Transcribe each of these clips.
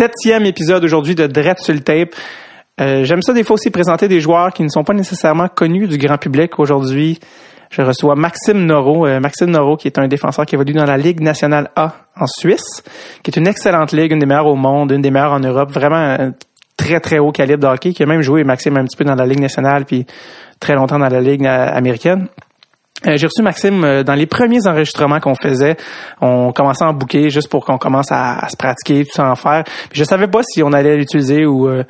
septième épisode aujourd'hui de Dread sur le tape. Euh, J'aime ça des fois aussi présenter des joueurs qui ne sont pas nécessairement connus du grand public. Aujourd'hui, je reçois Maxime Noro. Euh, Maxime Noro, qui est un défenseur qui évolue dans la Ligue nationale A en Suisse, qui est une excellente ligue, une des meilleures au monde, une des meilleures en Europe. Vraiment un très, très haut calibre de hockey, qui a même joué, Maxime, un petit peu dans la Ligue nationale, puis très longtemps dans la Ligue euh, américaine. Euh, J'ai reçu Maxime euh, dans les premiers enregistrements qu'on faisait. On commençait à en bouquer juste pour qu'on commence à, se pratiquer, tout ça en faire. Puis je savais pas si on allait l'utiliser ou euh,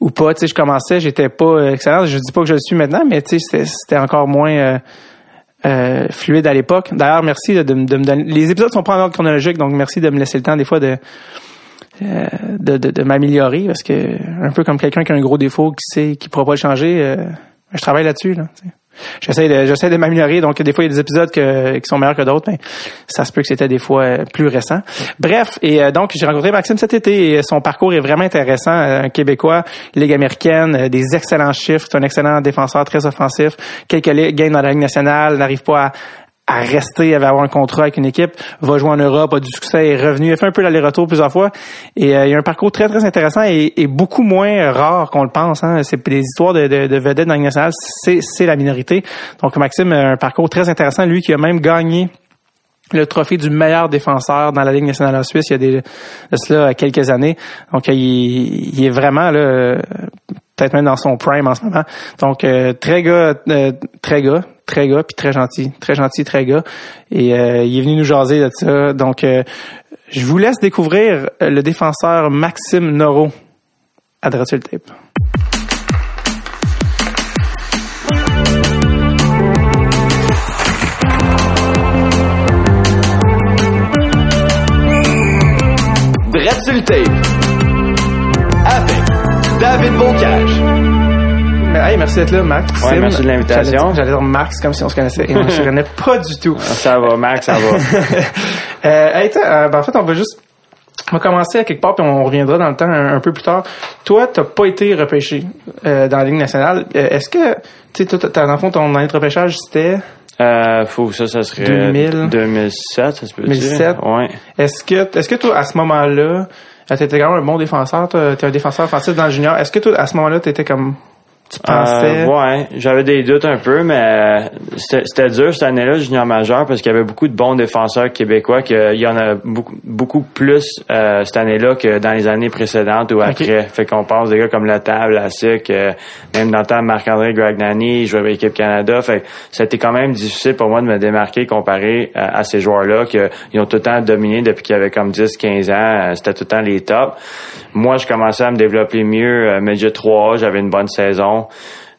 ou pas. Tu sais, je commençais, j'étais pas excellent. Je dis pas que je le suis maintenant, mais tu sais, c'était encore moins fluide à l'époque. D'ailleurs, merci de, me donner. Les épisodes sont pas en ordre chronologique, donc merci de me laisser le temps des fois de de, de, de m'améliorer parce que un peu comme quelqu'un qui a un gros défaut qui sait qui pourra pas le changer, je travaille là-dessus. Là, J'essaie de, j'essaie de m'améliorer. Donc, des fois, il y a des épisodes que, qui sont meilleurs que d'autres, mais ça se peut que c'était des fois euh, plus récent. Bref, et euh, donc, j'ai rencontré Maxime cet été et son parcours est vraiment intéressant. Un Québécois, Ligue américaine, euh, des excellents chiffres. Un excellent défenseur, très offensif. Quelques gains dans la Ligue nationale, n'arrive pas à, à rester, à avoir un contrat avec une équipe, va jouer en Europe, a du succès, est revenu, a fait un peu l'aller-retour plusieurs fois. Et euh, il y a un parcours très, très intéressant et, et beaucoup moins rare qu'on le pense. Hein. C'est les histoires de, de, de vedettes dans le national, c'est la minorité. Donc Maxime a un parcours très intéressant, lui qui a même gagné le trophée du meilleur défenseur dans la Ligue nationale en Suisse il y a des, de cela quelques années. Donc il, il est vraiment là peut-être même dans son prime en ce moment. Donc euh, très gars euh, très gars très gars, puis très gentil, très gentil, très gars. Et euh, il est venu nous jaser de ça. Donc, euh, je vous laisse découvrir le défenseur Maxime Noro à Dratul Tape. Dratul Tape avec David Bocage. Hey, merci d'être là, Max. Ouais, merci de l'invitation. J'allais dire Max comme si on se connaissait. Et on se connaît pas du tout. Ça va, Max, ça va. euh, hey, euh, ben, en fait, on va juste on va commencer à quelque part, puis on reviendra dans le temps un, un peu plus tard. Toi, t'as pas été repêché euh, dans la Ligue nationale. Euh, Est-ce que, tu sais, dans le fond, ton année de repêchage, c'était... Euh, faut ça, ça serait 2000, 2007, ça se peut 2007. Ouais. Est-ce que, est-ce que toi, à ce moment-là, t'étais quand même un bon défenseur, t'es un défenseur offensif dans le junior. Est-ce que toi, à ce moment-là, t'étais comme tu pensais? Euh, ouais, j'avais des doutes un peu, mais c'était dur cette année-là, junior majeur, parce qu'il y avait beaucoup de bons défenseurs québécois, qu'il y en a beaucoup, beaucoup plus euh, cette année-là que dans les années précédentes ou après. Okay. Fait qu'on pense des gars comme La Table, La SIC, euh, même dans le temps Marc-André Gragnani, jouait avec l'équipe Canada. Fait que c'était quand même difficile pour moi de me démarquer comparé à, à ces joueurs-là, qu'ils ont tout le temps dominé depuis qu'ils avaient comme 10-15 ans. C'était tout le temps les tops. Moi, je commençais à me développer mieux. Euh, Midget 3 j'avais une bonne saison.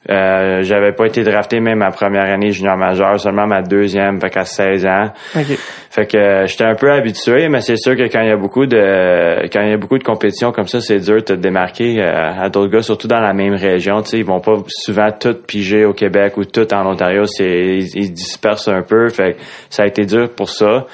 Euh, j'avais pas été drafté même ma première année junior majeur, seulement ma deuxième, fait qu'à 16 ans. Fait que euh, j'étais un peu habitué, mais c'est sûr que quand il y a beaucoup de quand il y a beaucoup de compétitions comme ça, c'est dur de te démarquer euh, à d'autres gars, surtout dans la même région. Tu sais, ils vont pas souvent tout piger au Québec ou tout en Ontario. C'est ils, dispersent un peu. Fait que ça a été dur pour ça.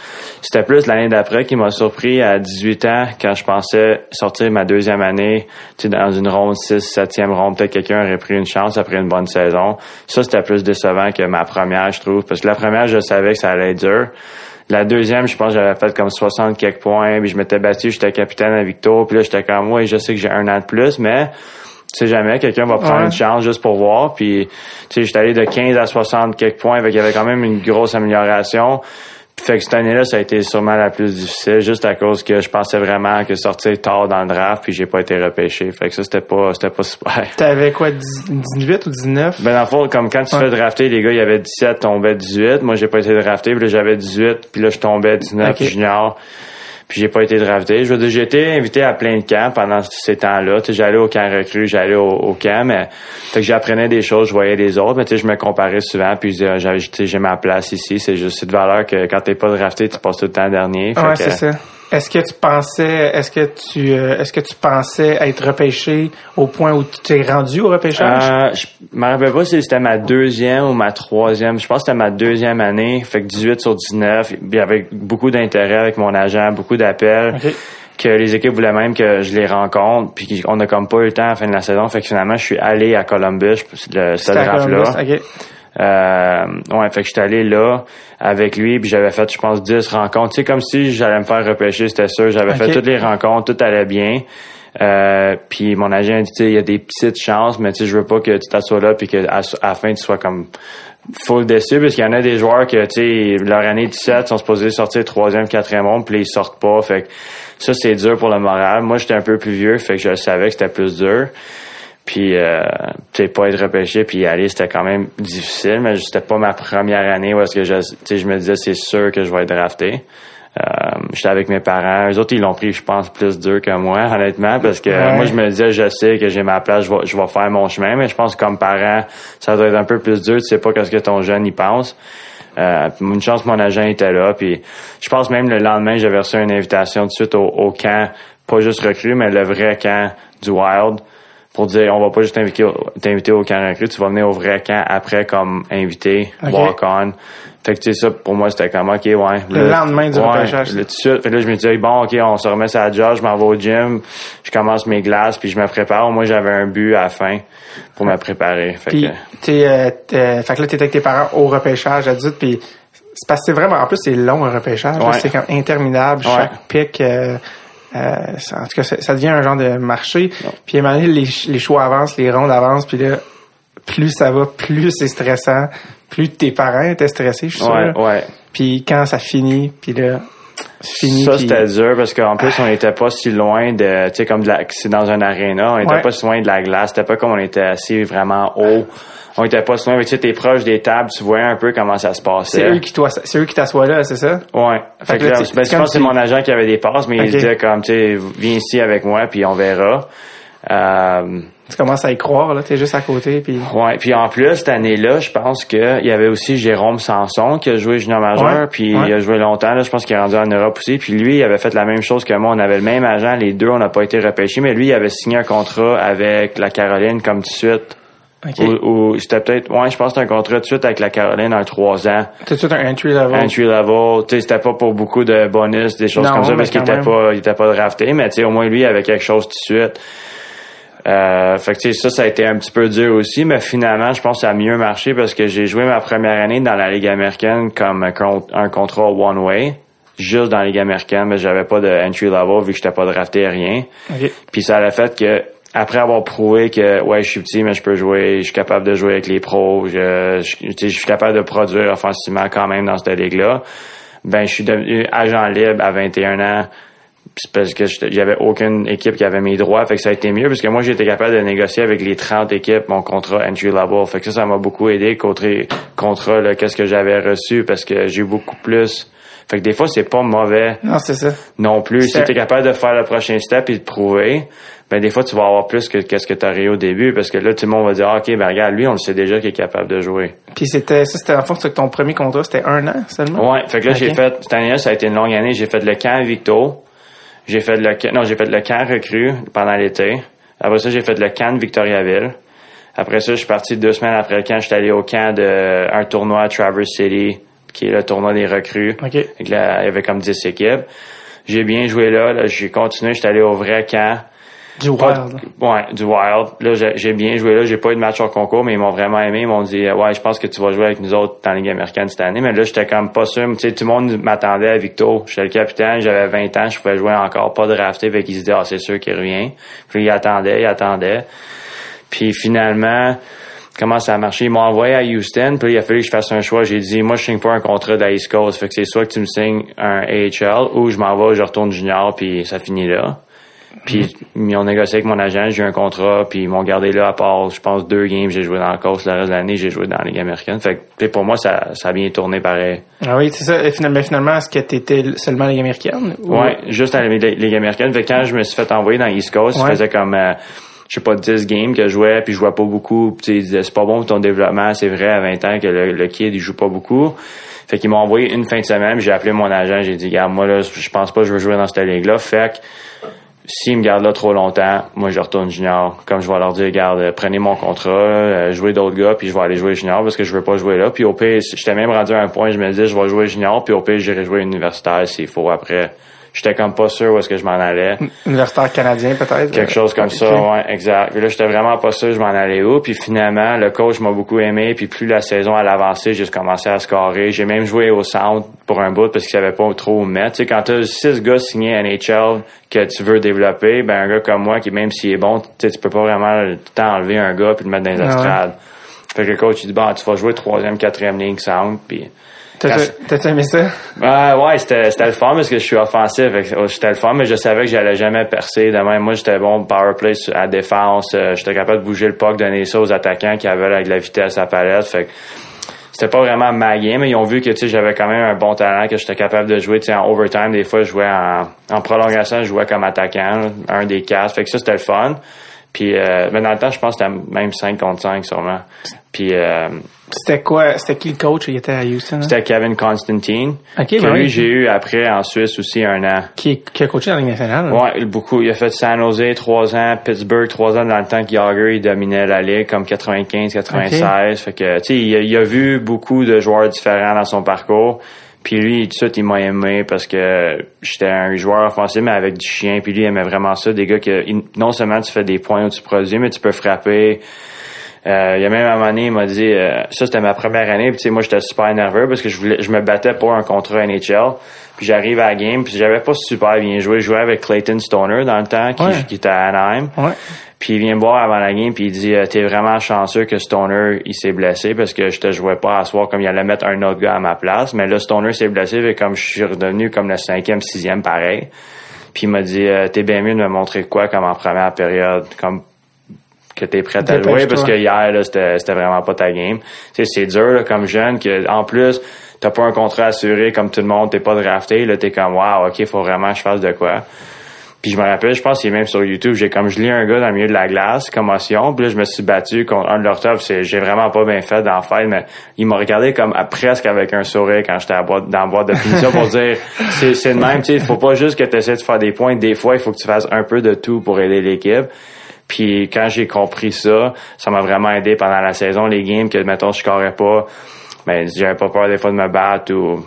C'était plus l'année d'après qui m'a surpris à 18 ans quand je pensais sortir ma deuxième année, tu sais, dans une ronde 6, 7e ronde, peut-être quelqu'un aurait pris une chance après une bonne saison. Ça, c'était plus décevant que ma première, je trouve. Parce que la première, je savais que ça allait être dur. La deuxième, je pense que j'avais fait comme 60 quelques points, puis je m'étais battu, j'étais capitaine à Victor, puis là, j'étais comme, moi, je sais que j'ai un an de plus, mais tu sais jamais, quelqu'un va prendre Ouais. une chance juste pour voir, puis tu sais, j'étais allé de 15 à 60 quelques points, fait qu'il y avait quand même une grosse amélioration. Fait que cette année-là, ça a été sûrement la plus difficile, juste à cause que je pensais vraiment que sortir tard dans le draft, puis j'ai pas été repêché. Fait que ça, c'était pas, c'était pas super. T'avais quoi, 10 18 ou 19? Ben dans le fond, comme quand tu Ouais. fais drafter, les gars, il y avait 17, tombaient 18. Moi, j'ai pas été drafté, puis là, j'avais 18, puis là, je tombais 19 Ok. junior. Puis j'ai pas été drafté. Je veux dire, j'ai été invité à plein de camps pendant ces temps-là. J'allais au camp recru, j'allais au, au camp, mais fait que j'apprenais des choses, je voyais les autres, mais tu sais, je me comparais souvent, puis je disais, j'ai ma place ici. C'est juste cette valeur que quand t'es pas drafté, tu passes tout le temps dernier. Fait Ouais, c'est ça. Est-ce que tu pensais, est-ce que tu, euh, est-ce que tu pensais être repêché au point où tu t'es rendu au repêchage? Euh, je me rappelle pas si c'était ma deuxième ou ma troisième. Je pense que c'était ma deuxième année. Fait que 18 sur 19. Il y avait beaucoup d'intérêt avec mon agent, beaucoup d'appels. Ok. Que les équipes voulaient même que je les rencontre. Puis on a comme pas eu le temps à la fin de la saison. Fait que finalement, je suis allé à Columbus, le, ce C'était à draft-là. Euh, ouais, fait que j'étais allé là avec lui, puis j'avais fait, je pense, 10 rencontres. C'est comme si j'allais me faire repêcher, c'était sûr. J'avais fait toutes les rencontres, tout allait bien. Euh, puis mon agent a dit, il y a des petites chances, mais tu sais, je veux pas que tu t'assoies là puis qu'à à la fin, tu sois comme full déçu parce qu'il y en a des joueurs que, tu sais, leur année 17 sont supposés sortir troisième, quatrième monde, puis ils sortent pas. Fait que ça, c'est dur pour le moral. Moi, j'étais un peu plus vieux, fait que je savais que c'était plus dur. Puis, euh, tu sais, pas être repêché puis y aller, c'était quand même difficile, mais c'était pas ma première année où est-ce que je, je me disais, c'est sûr que je vais être drafté. Euh, j'étais avec mes parents. Eux autres, ils l'ont pris, je pense, plus dur que moi, honnêtement, parce que moi, je me disais, je sais que j'ai ma place, je vais, je vais faire mon chemin, mais je pense que comme parent, ça doit être un peu plus dur. Tu sais pas qu'est-ce que ton jeune y pense. Euh, une chance, mon agent était là. Puis je pense même le lendemain, j'avais reçu une invitation de suite au, camp, pas juste recru, mais le vrai camp du Wild pour dire on va pas juste t'inviter au camp recru, tu vas venir au vrai camp après comme invité, walk on. Fait que, tu sais, ça, pour moi, c'était comme, OK, ouais. Le, lendemain du ouais, repêchage. Le, tout de suite. Fait là, je me disais, bon, OK, on se remet ça à job, je m'en vais au gym, je commence mes glaces, puis je me prépare. Moi, j'avais un but à la fin pour me préparer. Fait puis, que... t'es, euh, fait que là, t'étais avec tes parents au repêchage adulte, puis c'est parce que c'est vraiment, en plus, c'est long, un repêchage. C'est comme interminable, chaque pic... Euh, euh, en tout cas, ça, devient un genre de marché. Puis à un moment donné, les, les choix avancent, les rondes avancent, puis là, plus ça va, plus c'est stressant, plus tes parents étaient stressés, je suis ouais, sûr. Ouais. Puis quand ça finit, puis là, fini. Ça, c'était dur parce qu'en plus, on n'était pas si loin de, tu sais, comme de la, c'est dans un aréna, on n'était pas si loin de la glace, c'était pas comme on était assis vraiment haut. On était pas si loin, tu sais, t'es proche des tables, tu vois un peu comment ça se passait. C'est eux qui c'est eux qui t'assoient là, c'est ça? Ouais. Fait, que là, ben, je pense que c'est mon agent qui avait des passes, mais il disait comme, tu sais, viens ici avec moi, puis on verra. Euh, tu commences à y croire, là, t'es juste à côté. Puis... Ouais, puis en plus, cette année-là, je pense qu'il y avait aussi Jérôme Sanson qui a joué junior majeur, puis il a joué longtemps, là, je pense qu'il est rendu en Europe aussi, puis lui, il avait fait la même chose que moi, on avait le même agent, les deux, on n'a pas été repêchés, mais lui, il avait signé un contrat avec la Caroline comme tout de suite. Okay. Ou, c'était peut-être, ouais, je pense que c'était un contrat de suite avec la Caroline en trois ans. Tout suite un entry level? Entry level. Tu sais, c'était pas pour beaucoup de bonus, des choses comme ça, parce qu'il était pas, il était pas drafté, mais tu sais, au moins lui, il avait quelque chose tout de suite. Euh, fait que ça, ça a été un petit peu dur aussi, mais finalement, je pense que ça a mieux marché parce que j'ai joué ma première année dans la Ligue américaine comme un, contrat one-way, juste dans la Ligue américaine, mais j'avais pas de entry level vu que j'étais pas drafté rien. Puis ça a fait que après avoir prouvé que ouais, je suis petit, mais je peux jouer, je suis capable de jouer avec les pros, je, je, suis capable de produire offensivement quand même dans cette ligue-là. Ben, je suis devenu agent libre à 21 ans parce que j'avais aucune équipe qui avait mes droits, fait que ça a été mieux parce que moi j'étais capable de négocier avec les 30 équipes mon contrat entry level, fait que ça ça m'a beaucoup aidé contre contre qu'est-ce que j'avais reçu parce que j'ai eu beaucoup plus. Fait que des fois c'est pas mauvais. Non, c'est ça. Non plus, si tu capable de faire le prochain step et de prouver, ben des fois tu vas avoir plus que qu'est-ce que tu as au début parce que là tout le monde va dire ah, OK, ben regarde lui, on le sait déjà qu'il est capable de jouer. Puis c'était ça c'était en fait ton premier contrat, c'était un an seulement? Ouais, fait que là j'ai fait cette année-là, ça a été une longue année, j'ai fait le camp Victo. J'ai fait le non, j'ai fait le camp recru pendant l'été. Après ça, j'ai fait le camp de Victoriaville. Après ça, je suis parti deux semaines après le camp. J'étais allé au camp d'un un tournoi à Traverse City, qui est le tournoi des recrues. Okay. il y avait comme 10 équipes. J'ai bien joué là. là j'ai continué. J'étais allé au vrai camp. Du Wild. ouais, du Wild. Là, j'ai bien joué là. J'ai pas eu de match au concours, mais ils m'ont vraiment aimé. Ils m'ont dit, ouais, je pense que tu vas jouer avec nous autres dans la Ligue américaine cette année. Mais là, j'étais comme pas sûr. Tu sais, tout le monde m'attendait à Victo. J'étais le capitaine. J'avais 20 ans. Je pouvais jouer encore pas drafté. Fait qu'ils se disaient, ah, c'est sûr qu'il revient. Puis ils attendaient, ils attendaient. Puis finalement, comment ça a marché? Ils m'ont envoyé à Houston, puis il a fallu que je fasse un choix. J'ai dit, moi, je signe pas un contrat d'Ice Coast. Fait que c'est soit que tu me signes un AHL ou je m'en vais, je retourne junior, puis ça finit là. Puis ils ont négocié avec mon agent, j'ai eu un contrat, puis ils m'ont gardé là à part, je pense, deux games, j'ai joué dans la course. Le reste de l'année, j'ai joué dans la Ligue américaine. Fait que pour moi, ça, ça a bien tourné pareil. Ah oui, c'est ça. Et finalement, finalement est-ce que tu étais seulement Ligue américaine? Ou... Ouais, juste dans la Ligue américaine. Fait que quand je me suis fait envoyer dans East Coast, je faisais comme... Euh, je sais pas, 10 games que je jouais, puis je jouais pas beaucoup. Puis ils disaient, c'est pas bon pour ton développement, c'est vrai, à 20 ans, que le, kid, il joue pas beaucoup. Fait qu'ils m'ont envoyé une fin de semaine, j'ai appelé mon agent, j'ai dit, regarde, moi, là, je pense pas que je veux jouer dans cette ligue-là. Fait que s'ils me gardent là trop longtemps, moi je retourne junior. Comme je vais leur dire, regarde, prenez mon contrat, euh, jouez d'autres gars, puis je vais aller jouer junior parce que je veux pas jouer là. Puis au pire, j'étais même rendu à un point, je me disais, je vais jouer junior, puis au pire, j'irai jouer universitaire s'il faut après. J'étais comme pas sûr où est-ce que je m'en allais. Universitaire canadien, peut-être. Quelque chose comme Ok. ça, ouais, exact. Puis là, j'étais vraiment pas sûr je m'en allais où. Puis finalement, le coach m'a beaucoup aimé. Puis plus la saison elle avançait, j'ai commencé à scorer. J'ai même joué au centre pour un bout parce qu'il savait pas trop où me mettre. Tu sais, quand t'as six gars signés à NHL que tu veux développer, ben un gars comme moi qui même s'il est bon, tu sais, tu peux pas vraiment tout le temps enlever un gars puis le mettre dans les Ah ouais. Fait que le coach il dit bon, tu vas jouer troisième, quatrième ligne centre. Puis T'as-tu aimé ça? Ouais, ouais, c'était, c'était le fun parce que je suis offensif. Oh, C'était le fun, mais je savais que j'allais jamais percer. De même, moi, j'étais bon power play à défense. Euh, j'étais capable de bouger le puck, donner ça aux attaquants qui avaient avec la vitesse à palette. Fait que c'était pas vraiment ma game, mais ils ont vu que tu sais j'avais quand même un bon talent, que j'étais capable de jouer tu sais, en overtime. Des fois, je jouais en, en prolongation, je jouais comme attaquant, un des quatre. Fait que ça, c'était le fun. Puis, euh, mais dans le temps, je pense que c'était même 5 contre 5 sûrement. Puis, euh, C'était quoi? C'était qui le coach? Il était à Houston. hein? c'était Kevin Constantine. Ok, que ben lui, oui. j'ai eu après en Suisse aussi un an. Qui, qui a coaché dans la Ligue nationale. Ouais, beaucoup. Il a fait San Jose trois ans, Pittsburgh trois ans dans le temps que Yager il dominait la ligue comme 95, 96. Fait que tu sais, il, a- il a vu beaucoup de joueurs différents dans son parcours. Puis lui, tout de suite, il m'a aimé parce que j'étais un joueur offensif, mais avec du chien. Puis lui, il aimait vraiment ça. Des gars que non seulement tu fais des points où tu produis, mais tu peux frapper. Euh, il y a même un moment donné, il m'a dit, euh, ça c'était ma première année, puis tu sais, moi j'étais super nerveux parce que je voulais, je me battais pour un contrat NHL. Puis j'arrive à la game, puis j'avais pas super bien joué. Je jouais avec Clayton Stoner dans le temps, qui, Ouais. qui était à Anaheim. Ouais. Puis il vient me voir avant la game, puis il dit, euh, t'es vraiment chanceux que Stoner il s'est blessé parce que je te jouais pas à soir comme il allait mettre un autre gars à ma place. Mais là Stoner s'est blessé, et comme je suis redevenu comme le cinquième, sixième, pareil. Puis il m'a dit, euh, t'es bien mieux de me montrer quoi comme en première période, comme que t'es prêt à jouer parce que hier là c'était c'était vraiment pas ta game. Tu sais c'est dur là, comme jeune que en plus t'as pas un contrat assuré comme tout le monde, t'es pas drafté là, t'es comme wow ok faut vraiment que je fasse de quoi. Puis je me rappelle, je pense qu'il est même sur YouTube, j'ai comme je lis un gars dans le milieu de la glace, commotion, puis là je me suis battu contre un de leurs tops, j'ai vraiment pas bien fait d'en faire, mais il m'a regardé comme à- presque avec un sourire quand j'étais dans la boîte de punition pour dire c'est c'est le même, tu sais, faut pas juste que tu essaies de faire des points, des fois il faut que tu fasses un peu de tout pour aider l'équipe. Puis quand j'ai compris ça, ça m'a vraiment aidé pendant la saison, les games que mettons je scorais pas, ben j'avais pas peur des fois de me battre ou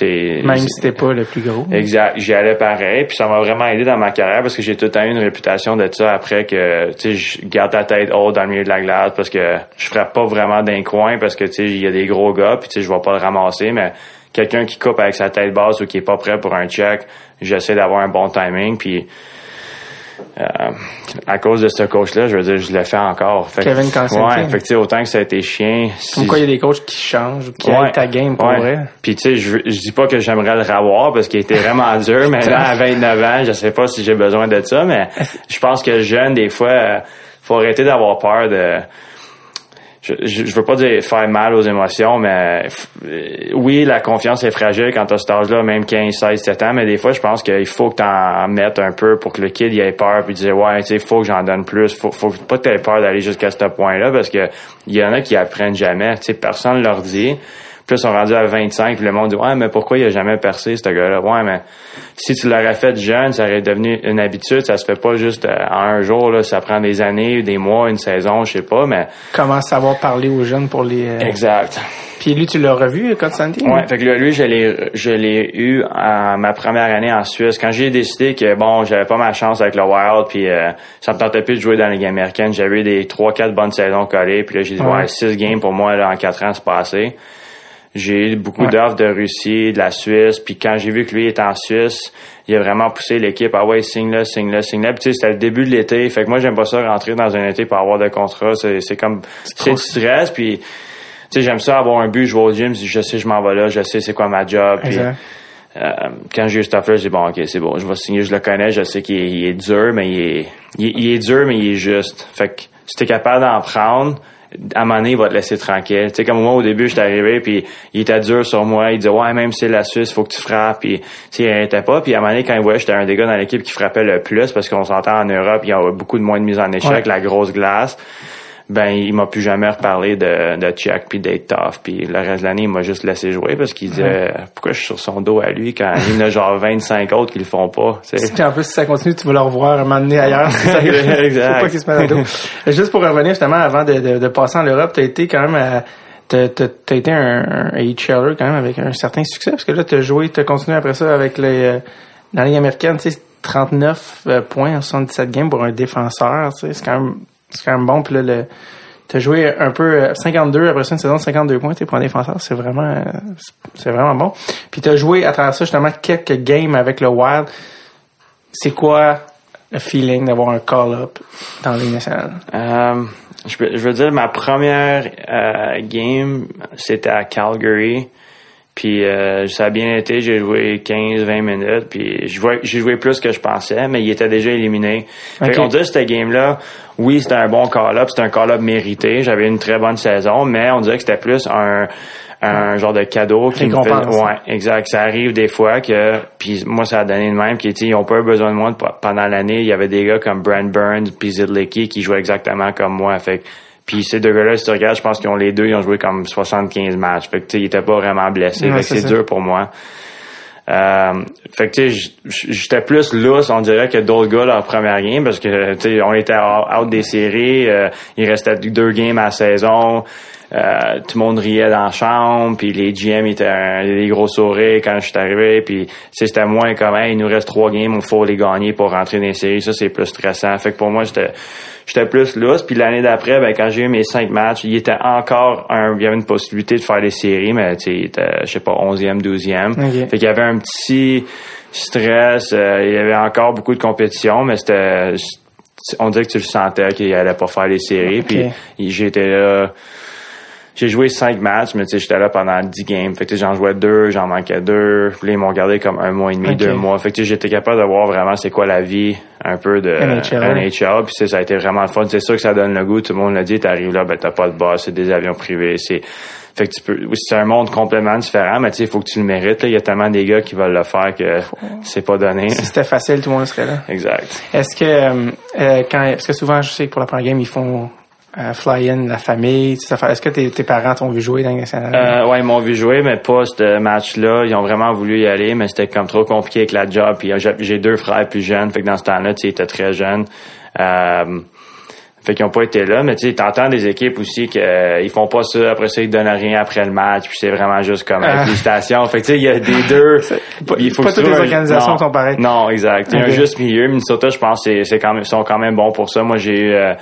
Même si t'es pas le plus gros. Exact. J'y allais pareil, puis ça m'a vraiment aidé dans ma carrière parce que j'ai tout le temps eu une réputation de ça après que, tu sais, je garde ta tête haute dans le milieu de la glace parce que je frappe pas vraiment d'un coin parce que, tu sais, il y a des gros gars, puis tu sais, je vais pas le ramasser, mais quelqu'un qui coupe avec sa tête basse ou qui est pas prêt pour un check, j'essaie d'avoir un bon timing, puis euh, à cause de ce coach-là, je veux dire, je le fais encore. Fait Kevin Constantine. Ouais, fait que, autant que ça a été chien. si- Comme quoi, il y a des coachs qui changent, qui Ouais. ta game pour Ouais. vrai. Puis tu sais, je, je dis pas que j'aimerais le revoir parce qu'il était vraiment dur, mais là, à 29 ans, je sais pas si j'ai besoin de ça, mais je pense que jeune, des fois, euh, faut arrêter d'avoir peur de... Je, veux pas dire faire mal aux émotions, mais euh, oui, la confiance est fragile quand t'as cet âge-là, même 15, 16, 17 ans, mais des fois, je pense qu'il faut que t'en mettes un peu pour que le kid il ait peur puis dire ouais, tu sais, faut que j'en donne plus, faut, faut pas que t'aies peur d'aller jusqu'à ce point-là parce que il y en a qui apprennent jamais, tu sais, personne leur dit. Puis là, ils sont rendus à 25, puis le monde dit Ouais, mais pourquoi il a jamais percé, ce gars-là? Ouais, mais si tu l'aurais fait jeune, ça aurait devenu une habitude. Ça se fait pas juste euh, en un jour, là. Ça prend des années, des mois, une saison, je sais pas, mais. Comment savoir parler aux jeunes pour les... euh, Exact. Puis lui, tu l'as revu, Constantine? Ouais, fait que là, lui, je l'ai, je l'ai eu en ma première année en Suisse. Quand j'ai décidé que, bon, j'avais pas ma chance avec le Wild, puis euh, ça me tentait plus de jouer dans la Ligue américaine, j'avais eu des 3-4 bonnes saisons collées, puis là, j'ai dit, Ouais. ouais, 6 games pour moi, là, en 4 ans, c'est passé. J'ai eu beaucoup Ouais. d'offres de Russie, de la Suisse, puis quand j'ai vu que lui était en Suisse, il a vraiment poussé l'équipe, ah ouais, signe là, signe là, signe là. Puis tu sais, c'était le début de l'été, fait que moi, j'aime pas ça rentrer dans un été pour avoir de contrat, c'est, c'est comme, c'est du stress, puis tu sais, j'aime ça avoir un but, jouer au gym, je sais je m'en vais là, je sais c'est quoi ma job. Puis, Exact. euh, quand j'ai eu cette offre-là, j'ai dit bon, ok, c'est bon, je vais signer, je le connais, je sais qu'il est, dur, mais il est, il, est- il est dur, mais il est juste. Fait que si t'es capable d'en prendre, à un moment donné, il va te laisser tranquille. Tu sais, comme moi, au début, j'étais arrivé, puis il était dur sur moi. Il disait, ouais, même si c'est la Suisse, faut que tu frappes. Puis, tu sais, il arrêtait pas. Puis, à un moment donné, quand il voyait j'étais un des gars dans l'équipe qui frappait le plus, parce qu'on s'entend en Europe, il y a beaucoup de moins de mise en échec, Ouais. la grosse glace. Ben, il m'a plus jamais reparlé de, de check puis tough. Puis le reste de l'année, il m'a juste laissé jouer parce qu'il disait, pourquoi je suis sur son dos à lui quand il y en a genre 25 autres qui le font pas, tu. Puis en plus, si ça continue, tu vas le revoir un moment donné ailleurs. Ça arrive. Exact. Faut pas qu'il se mette à dos. Juste pour revenir justement avant de, de, de passer en Europe, t'as été quand même à, t'as, t'as, t'as été un, un HLer quand même avec un certain succès parce que là, t'as joué, t'as continué après ça avec les, euh, dans la Ligue américaine, tu sais, 39 euh, points en 77 games pour un défenseur, tu sais, c'est quand même, c'est quand même bon. Puis là, le, t'as joué un peu euh, 52 après ça une saison de 52 points, sais, pour un défenseur, c'est vraiment, euh, c'est vraiment bon. Puis t'as joué à travers ça justement quelques games avec le Wild. C'est quoi le feeling d'avoir un call-up dans nationale? Euh, je veux dire, ma première euh, game, c'était à Calgary. Puis euh, ça a bien été, j'ai joué 15-20 minutes, puis j'ai joué plus que je pensais, mais il était déjà éliminé. Fait Ok. qu'on dirait que cette game-là, oui, c'était un bon call-up, c'était un call-up mérité, j'avais une très bonne saison, mais on dirait que c'était plus un, un genre de cadeau qui me fait... Ouais, exact. Ça arrive des fois que, puis moi, ça a donné de même, qui ils ont pas eu besoin de moi pendant l'année. Il y avait des gars comme Brent Burns puis Zidlicki qui jouaient exactement comme moi. Fait puis ces deux gars-là, si tu regardes, je pense qu'ils ont les deux, ils ont joué comme 75 matchs. Fait que, tu sais, ils étaient pas vraiment blessés. Ouais, fait que c'est dur pour moi. Euh, fait que tu sais, j'étais plus lousse, on dirait que d'autres gars leur première game parce que tu sais, on était out out des séries, euh, il restait deux games à la saison, euh, tout le monde riait dans la chambre, puis les GM étaient un- des gros sourires quand je suis arrivé, puis c'était moins comme hey, il nous reste trois games, il faut les gagner pour rentrer dans les séries, ça c'est plus stressant. Fait que pour moi j'étais j'étais plus lousse, puis l'année d'après, ben quand j'ai eu mes cinq matchs, il était encore un, il y avait une possibilité de faire les séries, mais tu sais, il était, je sais pas, 11e, 12e. Ok. Fait qu'il y avait un petit stress, euh, il y avait encore beaucoup de compétition, mais c'était on dirait que tu le sentais qu'il allait pas faire les séries. Ok. Puis j'étais là. J'ai joué cinq matchs, mais tu sais, j'étais là pendant 10 games. Fait que j'en jouais deux, j'en manquais deux. Puis là, ils m'ont gardé comme un mois et demi, deux mois. Fait que j'étais capable de voir vraiment c'est quoi la vie un peu de NHL. NHL. Puis tu sais, ça a été vraiment le fun. C'est sûr que ça donne le goût. Tout le monde l'a dit, t'arrives là, ben t'as pas de boss, c'est des avions privés. C'est fait que tu peux. C'est un monde complètement différent, mais tu sais, il faut que tu le mérites. là. Il y a tellement des gars qui veulent le faire que c'est pas donné. Si c'était facile, tout le monde serait là. exact. Est-ce que, euh, euh, quand, parce que souvent, je sais que pour la première game, ils font euh, fly-in la famille, tout ça. Est-ce que tes, tes parents t'ont vu jouer dans Ligue nationale? Euh, ouais, ils m'ont vu jouer, mais pas ce match-là. Ils ont vraiment voulu y aller, mais c'était comme trop compliqué avec la job. Puis euh, j'ai deux frères plus jeunes, fait que dans ce temps-là, ils étaient très jeunes. Euh, fait qu'ils ont pas été là, mais tu sais, t'entends des équipes aussi qu'ils ils font pas ça, après ça, ils donnent rien après le match, puis c'est vraiment juste comme Ah. euh, félicitations. Fait que tu sais, il y a des deux. pas- il faut pas toutes les organisations non, sont pareilles. Non, exact. Il y a un juste milieu. Minnesota, je pense, c'est c'est quand même, sont quand même bons pour ça. Moi, j'ai eu, euh,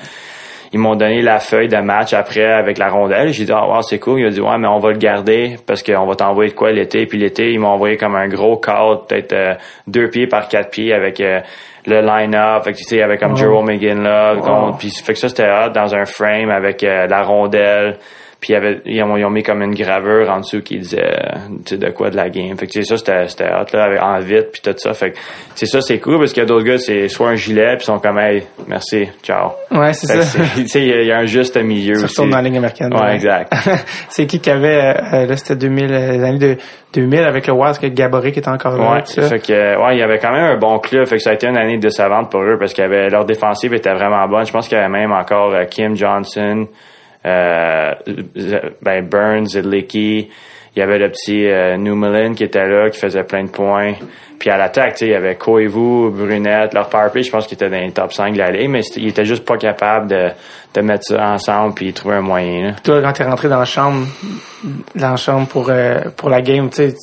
ils m'ont donné la feuille de match après avec la rondelle. J'ai dit, ah, wow, c'est cool. Il a dit, ouais, mais on va le garder parce qu'on va t'envoyer de quoi l'été. Puis l'été, ils m'ont envoyé comme un gros cadre, peut-être euh, deux pieds par quatre pieds avec euh, le line-up. Fait que, tu sais, avec comme Wow. Jerome McGinn là. Puis fait que ça, c'était hot dans un frame avec euh, la rondelle. Puis ils, ont, ils ont mis comme une gravure en dessous qui disait euh, sais, de quoi de la game. Fait que tu sais, ça, c'était, hot là, avec, en vite puis tout ça. Fait que c'est ça, c'est cool parce qu'il y a d'autres gars, c'est soit un gilet puis ils sont comme hey, merci, ciao. ouais, c'est que ça. tu sais, il y, a- il y a un juste milieu Tu aussi. retournes dans la Ligue américaine. Ouais, exact. c'est qui qui avait, euh, là, c'était 2000, euh, les années de 2000 avec le Wild, que Gaborik était encore là, Ouais, ça. fait que ouais, il y avait quand même un bon club, fait que ça a été une année décevante pour eux parce avait leur défensive était vraiment bonne. Je pense qu'il y avait même encore euh, Kim Johnson, euh, ben Burns, Zidlicki, il y avait le petit euh, Newmelin qui était là, qui faisait plein de points. Puis à l'attaque, il y avait Koivu, Brunette, leur power play, je pense qu'ils étaient dans les top 5 de la ligue, mais ils étaient juste pas capables de, de mettre ça ensemble puis trouver un moyen. Là. Toi, quand t'es rentré dans la chambre, dans la chambre pour, euh, pour la game, tu sais,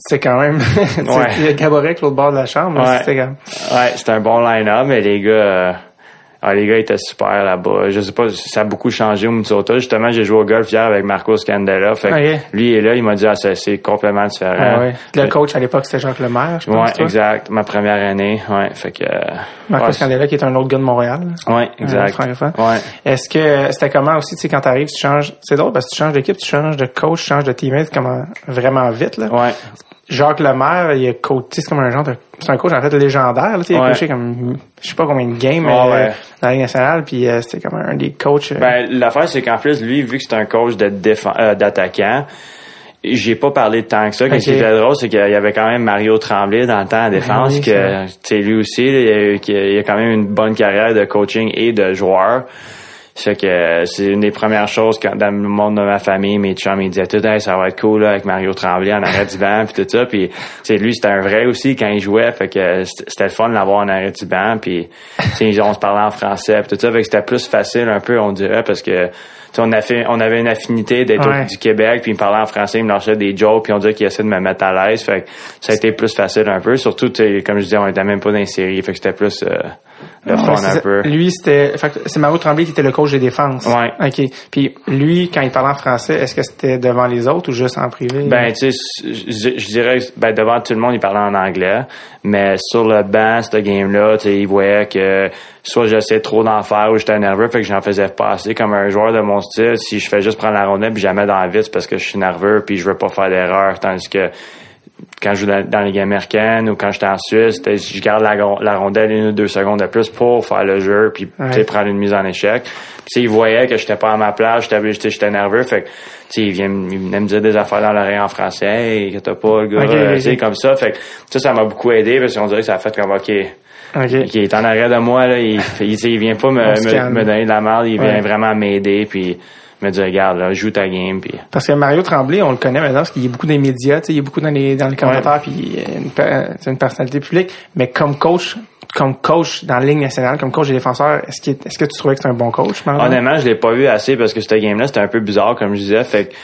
c'est quand même, Ouais. il y a Gaborik l'autre bord de la chambre, Ouais. c'était comme, Ouais, c'était un bon line-up, mais les gars, euh, ah, les gars étaient super là-bas. Je sais pas, ça a beaucoup changé au Minnesota. Justement, j'ai joué au golf hier avec Marcos Candela. Fait que Ok. lui est là, il m'a dit, ah, c'est, complètement différent. ah ouais. Le coach à l'époque, c'était Jacques Lemaire, je pense. Ouais, toi. exact. Ma première année. Ouais, fait que. euh, Marcos ouais, Candela, qui est un autre gars de Montréal. là. Ouais, exact. francophone. Ouais. Est-ce que c'était comment aussi, tu sais, quand t'arrives, tu changes, c'est drôle parce que tu changes d'équipe, tu changes de coach, tu changes de teammate comment, vraiment vite, là. Ouais. Jacques Lemaire, il a coaché, c'est comme un genre de, c'est un coach en fait légendaire, là, il a Ouais. coaché comme, je sais pas combien de games, euh, ouais. dans la Ligue nationale, puis euh, c'était comme un des coachs. euh, Ben, l'affaire, c'est qu'en plus, lui, vu que c'est un coach de défense, euh, d'attaquant, j'ai pas parlé de tant que ça. Ok. qui était drôle, c'est qu'il y avait quand même Mario Tremblay dans le temps à défense, oui, que, lui aussi, là, a- il a quand même une bonne carrière de coaching et de joueur. Fait que euh, c'est une des premières choses quand dans le monde de ma famille, mes chums ils disaient tout hey, ça va être cool là, avec Mario Tremblay en arrêt du banc puis tout ça puis c'est lui c'était un vrai aussi quand il jouait fait que c'était le fun de l'avoir en arrêt du banc puis on se parlait en français puis tout ça fait que c'était plus facile un peu on dirait parce que on, a fait, on avait une affinité d'être du Québec, puis il me parlait en français, il me lâchait des jokes, puis on dirait qu'il essaie de me mettre à l'aise. Fait que ça a été plus facile un peu. Surtout, comme je disais, on était même pas dans les séries, fait que c'était plus... Euh, le fun un peu. Lui, c'était, c'est Mario Tremblay qui était le coach des défenses. Ouais. OK. Puis lui, quand il parlait en français, est-ce que c'était devant les autres ou juste en privé? Ben, tu sais, je, dirais, ben, devant tout le monde, il parlait en anglais. Mais sur le banc, ce game-là, tu sais, il voyait que soit j'essayais trop d'en faire ou j'étais nerveux, fait que j'en faisais pas assez. Comme un joueur de mon style, si je fais juste prendre la rondelle puis jamais dans la vite, parce que je suis nerveux puis je veux pas faire d'erreur. Tandis que quand je joue dans, les games américaines ou quand j'étais en Suisse, je garde la, rondelle une ou deux secondes de plus pour faire le jeu puis prendre une mise en échec. Puis il voyait que j'étais pas à ma place, j'étais j'étais nerveux, fait que il vient il venait me dire des affaires dans l'oreille en français, hey, que t'as pas le gars, sais comme ça, fait que ça ça m'a beaucoup aidé parce qu'on dirait que ça a fait comme OK, Okay. il est en arrêt de moi là, il, il, vient pas me, me, donner de la merde, il vient vraiment m'aider puis me dire regarde là, joue ta game puis parce que Mario Tremblay on le connaît maintenant parce qu'il y a beaucoup dans les médias il y a beaucoup dans les dans les commentaires puis c'est une personnalité publique mais comme coach comme coach dans la ligne nationale, comme coach des défenseurs, est-ce que, est-ce que tu trouvais que c'est un bon coach, Honnêtement, je l'ai pas vu assez parce que ce game-là, c'était un peu bizarre, comme je disais. Fait que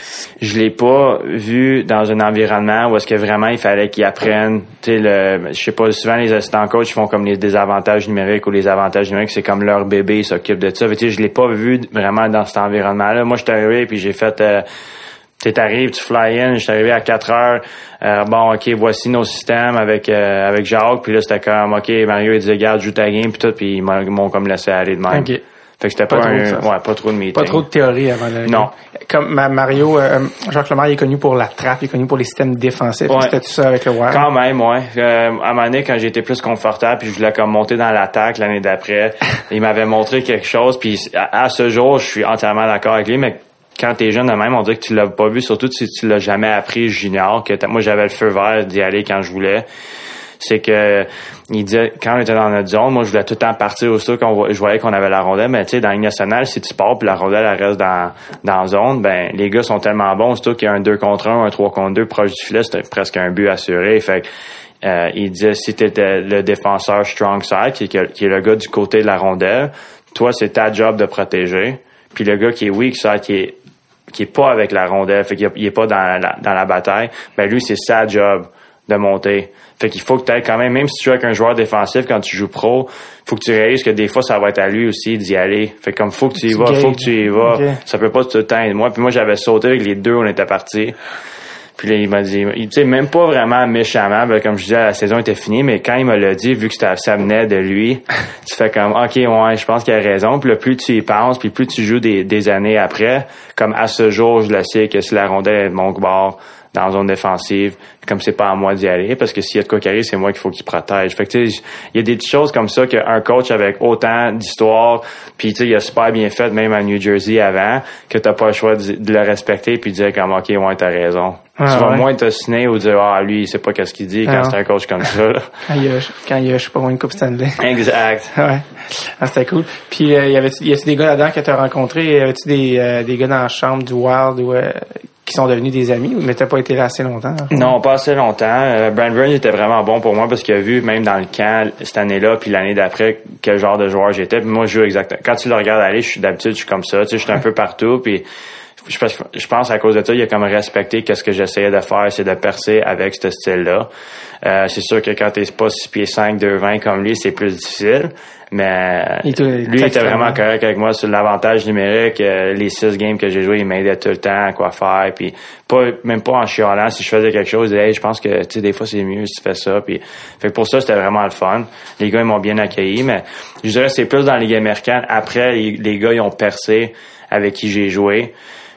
je l'ai pas vu dans un environnement où est-ce que vraiment il fallait qu'il apprenne, tu sais, je sais pas, souvent les assistants coachs font comme les désavantages numériques ou les avantages numériques, c'est comme leur bébé, ils s'occupent de ça. Fait que, je l'ai pas vu vraiment dans cet environnement-là. Moi, je suis arrivé puis j'ai fait, euh, tu arrives, tu fly in, je suis arrivé à 4 heures. Euh, bon, OK, voici nos systèmes avec euh, avec Jacques. Puis là, c'était comme, OK, Mario, il disait, garde, joue ta game, puis tout. Puis ils m'ont comme laissé aller de même. OK. Fait que c'était pas, un, ouais, pas trop de meeting. Pas trop de théorie avant le Non. Comme Mario, euh, Jacques Lemar, il est connu pour la trappe, il est connu pour les systèmes défensifs. Ouais. C'était tout ça avec le Wild? Quand même, ouais. Euh, à un moment donné, quand j'étais plus confortable, puis je voulais comme monter dans l'attaque l'année d'après, il m'avait montré quelque chose, puis à, ce jour, je suis entièrement d'accord avec lui, mais quand t'es jeune de même, on dirait que tu l'as pas vu, surtout si tu l'as jamais appris junior, que moi j'avais le feu vert d'y aller quand je voulais. C'est que il disait quand on était dans notre zone, moi je voulais tout le temps partir au quand je voyais qu'on avait la rondelle, mais tu sais, dans la nationale, si tu pars puis la rondelle elle reste dans, dans la zone, ben les gars sont tellement bons, surtout qu'il y a un 2 contre 1, un 3 contre 2 proche du filet, c'était presque un but assuré. Fait euh, il disait si t'étais le défenseur strong side, qui est, qui est le gars du côté de la rondelle, toi c'est ta job de protéger. Puis le gars qui est weak side, qui est qui est pas avec la rondelle, fait qu'il est pas dans la, dans la bataille, ben lui, c'est sa job de monter. Fait qu'il faut que tu aies quand même, même si tu joues avec un joueur défensif quand tu joues pro, faut que tu réalises que des fois, ça va être à lui aussi d'y aller. Fait comme faut que tu y vas, faut que tu y vas. Ça peut pas tout le temps moi. Puis moi, j'avais sauté avec les deux, on était partis. Puis là, il m'a dit, tu sais, même pas vraiment méchamment, ben, comme je disais, la saison était finie, mais quand il me l'a dit, vu que ça venait de lui, tu fais comme, OK, ouais, je pense qu'il a raison. Puis là, plus tu y penses, puis plus tu joues des, des années après, comme à ce jour, je le sais que si la rondelle est de mon bord, dans la zone défensive, comme c'est pas à moi d'y aller, parce que s'il y a de quoi qui arrive, c'est moi qu'il faut qu'il protège. Fait que tu sais, il y a des petites choses comme ça qu'un coach avec autant d'histoire, puis tu sais, il a super bien fait, même à New Jersey avant, que t'as pas le choix de, le respecter puis de dire comme ok, ouais, t'as raison. tu vas moins te signer ou dire ah lui, il sait pas qu'est-ce qu'il dit quand c'est un coach comme ça. quand il y a, quand il y a, je sais pas, une coupe Stanley. Exact. ouais. Ah, c'était cool. Puis euh, y avait y a des gars là-dedans que t'as rencontrés, y avait-tu des euh, des gars dans la chambre du Wild ou euh, qui sont devenus des amis, mais t'as pas été là assez longtemps? Non, pas assez longtemps. Euh, Brand Burns était vraiment bon pour moi parce qu'il a vu, même dans le camp, cette année-là, puis l'année d'après, quel genre de joueur j'étais. Puis moi, je joue exactement. Quand tu le regardes aller, je suis d'habitude, je suis comme ça. Tu sais, je suis un peu partout, puis je pense, je pense à cause de ça, il a comme respecté qu'est-ce que j'essayais de faire, c'est de percer avec ce style-là. Euh, c'est sûr que quand t'es pas 6 pieds 5, 2, 20 comme lui, c'est plus difficile. Mais lui était vraiment correct avec moi sur l'avantage numérique. Euh, les six games que j'ai joués, il m'aidait tout le temps à quoi faire. Puis pas même pas en chialant. Si je faisais quelque chose, il disait, hey, je pense que tu sais des fois c'est mieux si tu fais ça. Puis fait pour ça c'était vraiment le fun. Les gars ils m'ont bien accueilli, mais je dirais c'est plus dans les games américaines. Après les, gars ils ont percé avec qui j'ai joué.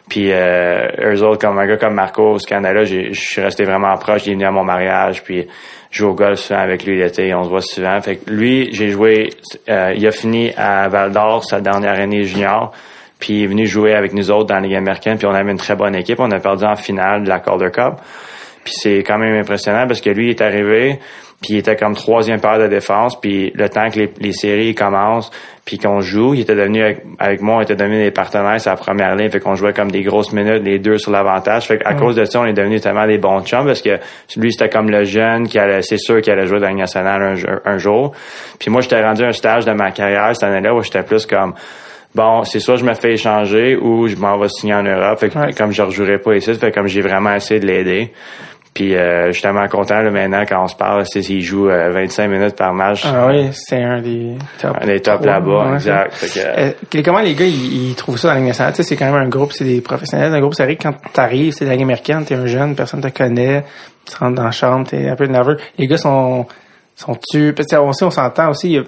Puis euh, eux autres, comme un gars comme Marco au Canada, je suis resté vraiment proche. Il est venu à mon mariage. Puis joue au golf souvent avec lui l'été, on se voit souvent. Fait que lui, j'ai joué, euh, il a fini à Val d'Or sa dernière année junior, puis il est venu jouer avec nous autres dans la Ligue américaine, puis on avait une très bonne équipe. On a perdu en finale de la Calder Cup. Puis c'est quand même impressionnant parce que lui il est arrivé, Puis il était comme troisième paire de défense. Puis le temps que les, les séries commencent, puis qu'on joue, il était devenu avec, avec moi, on était devenu des partenaires sur la première ligne. Fait qu'on jouait comme des grosses minutes, les deux sur l'avantage. Fait qu'à cause de ça, on est devenu tellement des bons chums parce que lui, c'était comme le jeune qui allait, c'est sûr qu'il allait jouer dans la nationale un, jour- un jour. Puis moi, j'étais rendu à un stage de ma carrière cette année-là où j'étais plus comme bon, c'est soit je me fais échanger ou je m'en vais signer en Europe. Fait que Ouais. comme je rejouerai pas ici, fait comme j'ai vraiment essayé de l'aider. Puis euh, je suis tellement content là, maintenant quand on se parle, c'est s'il joue euh, 25 minutes par match. Ah oui, c'est un des top. Un des top trois, là-bas, ouais, exact. ça. Fait que, Euh, les- comment les gars ils, ils trouvent ça dans la Ligue nationale? C'est quand même un groupe, c'est des professionnels. Un groupe, c'est vrai que quand t'arrives, c'est la Ligue américaine, t'es un jeune, personne te connaît, tu rentres dans la chambre, t'es un peu nerveux. Les gars sont sont tu parce que on s'entend aussi a-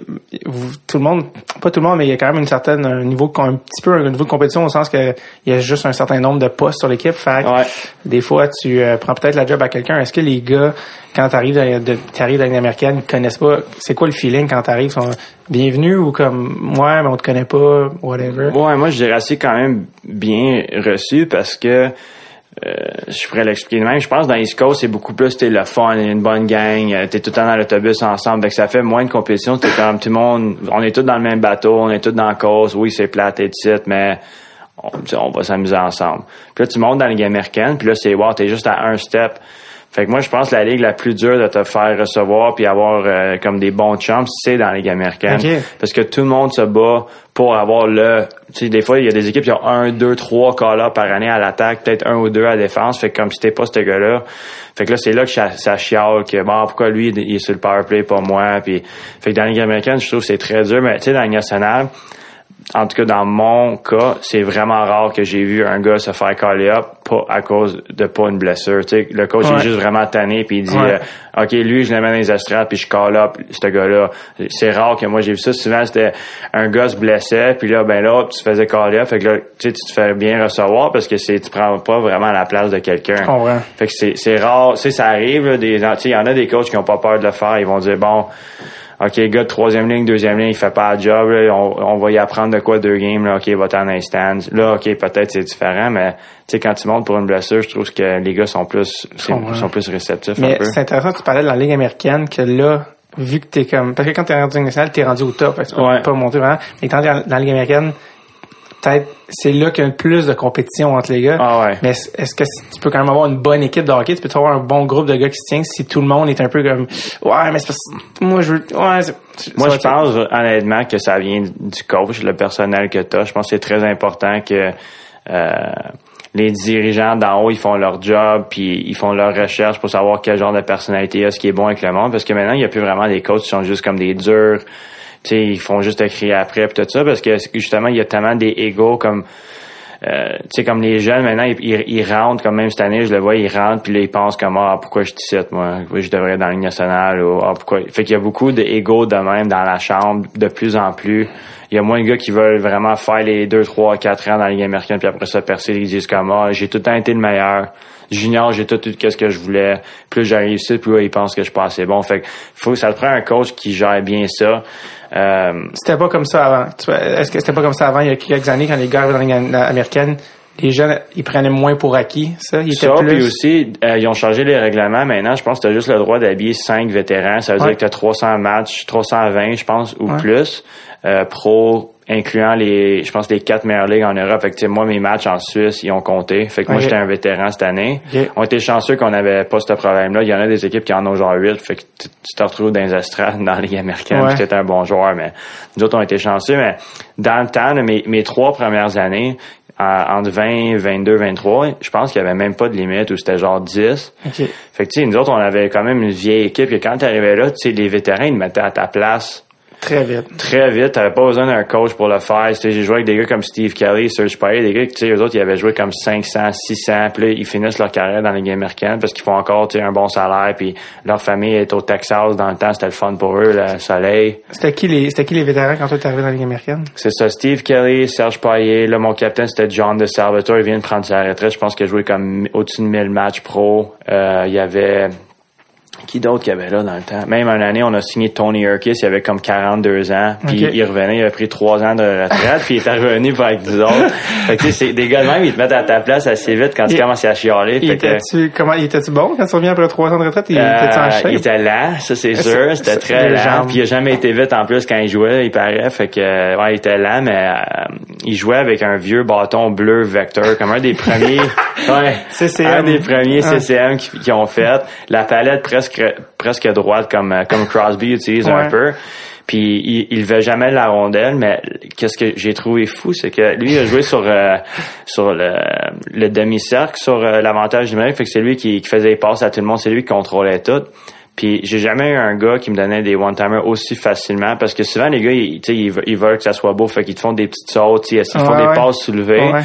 vous- tout le monde pas tout le monde mais il y a quand même une certaine un niveau un petit peu un niveau de compétition au sens que il y a juste un certain nombre de postes sur l'équipe. Fait que Ouais. des fois tu euh, prends peut-être la job à quelqu'un. Est-ce que les gars quand t'arrives de, t'arrives dans américaine ils connaissent pas c'est quoi le feeling quand t'arrives sont bienvenus ou comme ouais mais on te connaît pas whatever? Ouais, moi je dirais assez quand même bien reçu parce que euh, je pourrais l'expliquer de même. Je pense que dans East Coast, c'est beaucoup plus t'es le fun, une bonne gang, euh, t'es tout le temps dans l'autobus ensemble, donc ça fait moins de compétition. T'es comme tout le monde, on est tous dans le même bateau, on est tous dans la cause. Oui, c'est plate et titre, mais on, on va s'amuser ensemble. Puis là, tu montes dans la Ligue américaine, puis là, c'est wow, t'es juste à un step. Fait que moi, je pense que la ligue la plus dure de te faire recevoir puis avoir euh, comme des bons chums, c'est dans la ligue américaine. Ok. Parce que tout le monde se bat pour avoir le... Tu sais, des fois, il y a des équipes qui ont un, deux, trois cas par année à l'attaque, peut-être un ou deux à la défense. Fait que comme si t'es pas ce gars-là. Fait que là, c'est là que ça, ça chiale que, bon, pourquoi lui, il est sur le power play, pas moi. Puis, fait que dans la ligue américaine, je trouve que c'est très dur. Mais tu sais, dans la ligue nationale, en tout cas, dans mon cas, c'est vraiment rare que j'ai vu un gars se faire caller up pas à cause de pas une blessure. Tu sais, le coach Ouais. est juste vraiment tanné puis il dit Ouais. euh, OK, lui, je le mets dans les estrades puis je call up ce gars-là. C'est rare que moi j'ai vu ça. Souvent, c'était un gars se blessait puis là, ben là, tu te faisais caller up. Fait que là, tu sais, tu te fais bien recevoir parce que c'est tu prends pas vraiment la place de quelqu'un. Fait que c'est, rare, tu sais, ça arrive, là, des, tu sais, il y en a des coachs qui ont pas peur de le faire, ils vont dire, bon, OK, gars troisième ligne, deuxième ligne, il fait pas le job, là, on, on va y apprendre de quoi deux games, là, OK, va t'en un stand. Là, OK, peut-être c'est différent, mais, tu sais, quand tu montes pour une blessure, je trouve que les gars sont plus, sont plus réceptifs mais c'est intéressant que tu parlais de la Ligue américaine que là vu que t'es comme parce que quand t'es rendu nationale t'es rendu au top tu peux Ouais. pas monter vraiment mais quand t'es dans la Ligue américaine peut-être c'est là qu'il y a plus de compétition entre les gars Ah ouais. Mais est- est-ce que tu peux quand même avoir une bonne équipe de hockey? Tu peux avoir un bon groupe de gars qui se tient si tout le monde est un peu comme Ouais, mais c'est parce que moi je veux. Ouais, Moi, je pense honnêtement que ça vient du coach, le personnel que tu as. Je pense que c'est très important que euh, les dirigeants d'en haut, ils font leur job, puis ils font leur recherche pour savoir quel genre de personnalité il y a, ce qui est bon avec le monde. Parce que maintenant, il n'y a plus vraiment des coachs qui sont juste comme des durs. Sais, ils font juste écrire après, puis tout ça. Parce que justement, il y a tellement des comme... Euh, comme les jeunes, maintenant, ils, ils, ils rentrent, comme même cette année, je le vois, ils rentrent, puis là, ils pensent comme, ah, pourquoi je cite, moi? Oui, je devrais être dans la Ligue nationale, ou, ah, pourquoi? Fait qu'il y a beaucoup d'ego de même dans la chambre, de plus en plus. Il y a moins de gars qui veulent vraiment faire les 2, 3, 4 ans dans la Ligue américaine, puis après ça, percer, ils disent comme, ah, j'ai tout le temps été le meilleur. Junior, j'ai tout eu qu'est-ce que je voulais. Plus j'arrive ici, plus là, ils pensent que je suis pas bon. Fait que, faut, ça te prend un coach qui gère bien ça. Euh, C'était pas comme ça avant. Est-ce que c'était pas comme ça avant? Il y a quelques années quand les gars arrivaient dans la Ligue américaine? Les jeunes, ils prenaient moins pour acquis, ça? Ils étaient Ça, plus. puis aussi, euh, ils ont changé les règlements. Maintenant, je pense que tu as juste le droit d'habiller cinq vétérans. Ça veut Ouais. dire que tu as 300 matchs, 320, je pense, ou Ouais. plus, euh, pro, incluant les, je pense, les quatre meilleures ligues en Europe. Fait que, tu moi, mes matchs en Suisse, ils ont compté. Fait que moi, j'étais un vétéran cette année. On était chanceux qu'on n'avait pas ce problème-là. Il y en a des équipes qui en ont genre 8. Fait que tu tu te retrouves dans les estrades, dans la Ligue américaine, Ouais. t'es un bon joueur. Mais nous autres, on était chanceux. Mais dans le temps, mes, mes trois premières années, en- entre 20, 22, 23, je pense qu'il y avait même pas de limite où c'était genre 10. OK. Fait que, tu sais, nous autres, on avait quand même une vieille équipe que quand tu arrivais là, tu sais, les vétérans, ils te mettaient à ta place Très vite. très vite. T'avais pas besoin d'un coach pour le faire. J'ai joué avec des gars comme Steve Kelly, Serge Payet, des gars qui, tu sais, eux autres, ils avaient joué comme 500, 600, puis là, ils finissent leur carrière dans les games américaines parce qu'ils font encore, tu sais, un bon salaire, puis leur famille est au Texas. Dans le temps, c'était le fun pour eux, le soleil. C'était qui les, c'était qui les vétérans quand toi t'es arrivé dans la Ligue américaine? C'est ça, Steve Kelly, Serge Payet. Là, mon capitaine, c'était John de Salvatore. Il vient de prendre sa retraite. Je pense qu'il a joué comme au-dessus de 1000 matchs pro. Euh, il y avait... qui d'autre qu'il y avait là dans le temps? Même une année, on a signé Tony Urkis, il avait comme 42 ans, puis il revenait, il avait pris 3 ans de retraite, puis il était revenu pour avec nous autres. Fait que, tu sais, c'est des gars de même, ils te mettent à ta place assez vite quand tu commences à chialer. Il était-tu, comment, il était-tu bon quand tu reviens après trois ans de retraite? Il euh, était-tu en shape? il était lent, ça c'est sûr. C'était très lent. Puis il a jamais été vite en plus quand il jouait, il paraît. Fait que euh, ouais, il était lent, mais euh, il jouait avec un vieux bâton bleu Vector, comme un des premiers. ouais, CCM. un des premiers Ah. CCM qui, qui ont fait. La palette presque presque droite comme euh, comme Crosby utilise Ouais. un peu. Puis il, il levait jamais la rondelle, mais qu'est-ce que j'ai trouvé fou, c'est que lui il a joué sur euh, sur le, le demi-cercle, sur euh, l'avantage numérique, fait que c'est lui qui, qui faisait les passes à tout le monde, c'est lui qui contrôlait tout. Puis j'ai jamais eu un gars qui me donnait des one-timers aussi facilement parce que souvent les gars ils, veulent- ils veulent que ça soit beau, fait qu'ils te font des petites sautes, ils font Ouais, des passes soulevées. Ouais.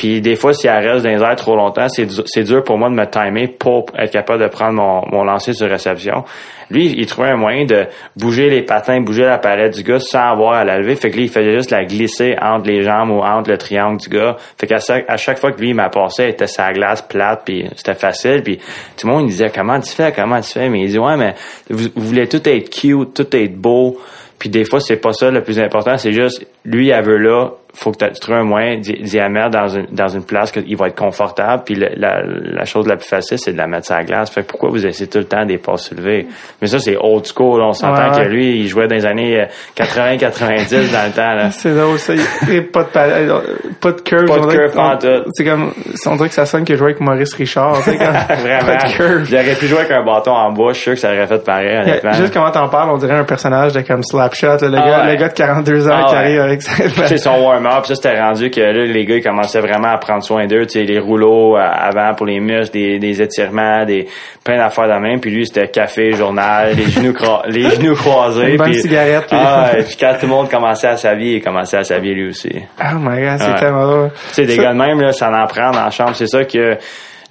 Puis des fois, si elle reste dans les airs trop longtemps, c'est dur, pour moi de me timer pour être capable de prendre mon, mon lancer sur réception. Lui, il trouvait un moyen de bouger les patins, bouger la palette du gars sans avoir à la lever. Fait que lui, il faisait juste la glisser entre les jambes ou entre le triangle du gars. Fait qu'à chaque, à chaque fois que lui, il m'a passé, elle était sa glace plate, puis c'était facile. Puis tout le monde, il disait, comment tu fais, comment tu fais? Mais il dit, ouais, mais vous, vous voulez tout être cute, tout être beau. Puis des fois, c'est pas ça le plus important, c'est juste, lui, elle veut là, faut que tu trouves un moyen d'y d'y mettre dans une, dans une place qu'il va être confortable. Puis le- la, la chose la plus facile, c'est de la mettre sur la glace. Fait que pourquoi vous essayez tout le temps des passes soulevées? Mais ça, c'est old school. On s'entend Ouais, que lui, il jouait dans les années 80-90 dans le temps. Là. C'est drôle, ça. Il pas de palette, pas de curve. Pas de curve en tout. C'est comme, on dirait que ça sonne que je jouais avec Maurice Richard. tu sais, comme, Vraiment. Pas de curve. J'aurais pu jouer avec un bâton en bois. Je suis sûr que ça aurait fait pareil, honnêtement. Juste comment t'en parles, on dirait un personnage de comme Slapshot, là, le, Ah gars, ouais. le gars de 42 ans Ah qui ouais. arrive avec sa... c'est son warm-up, ça c'était rendu que là, les gars ils commençaient vraiment à prendre soin d'eux, tu sais, les rouleaux euh, avant pour les muscles, des, des étirements, des plein d'affaires de même, puis lui c'était café, journal, les genoux les genoux croisés, Une bonne puis cigarette, puis- ah, ouais, puis quand tout le monde commençait à s'habiller, il commençait à s'habiller lui aussi. Tu Oh my god, c'est Ouais. tellement drôle. sais, des Ça- gars de même là, ça en prend dans la chambre, c'est ça que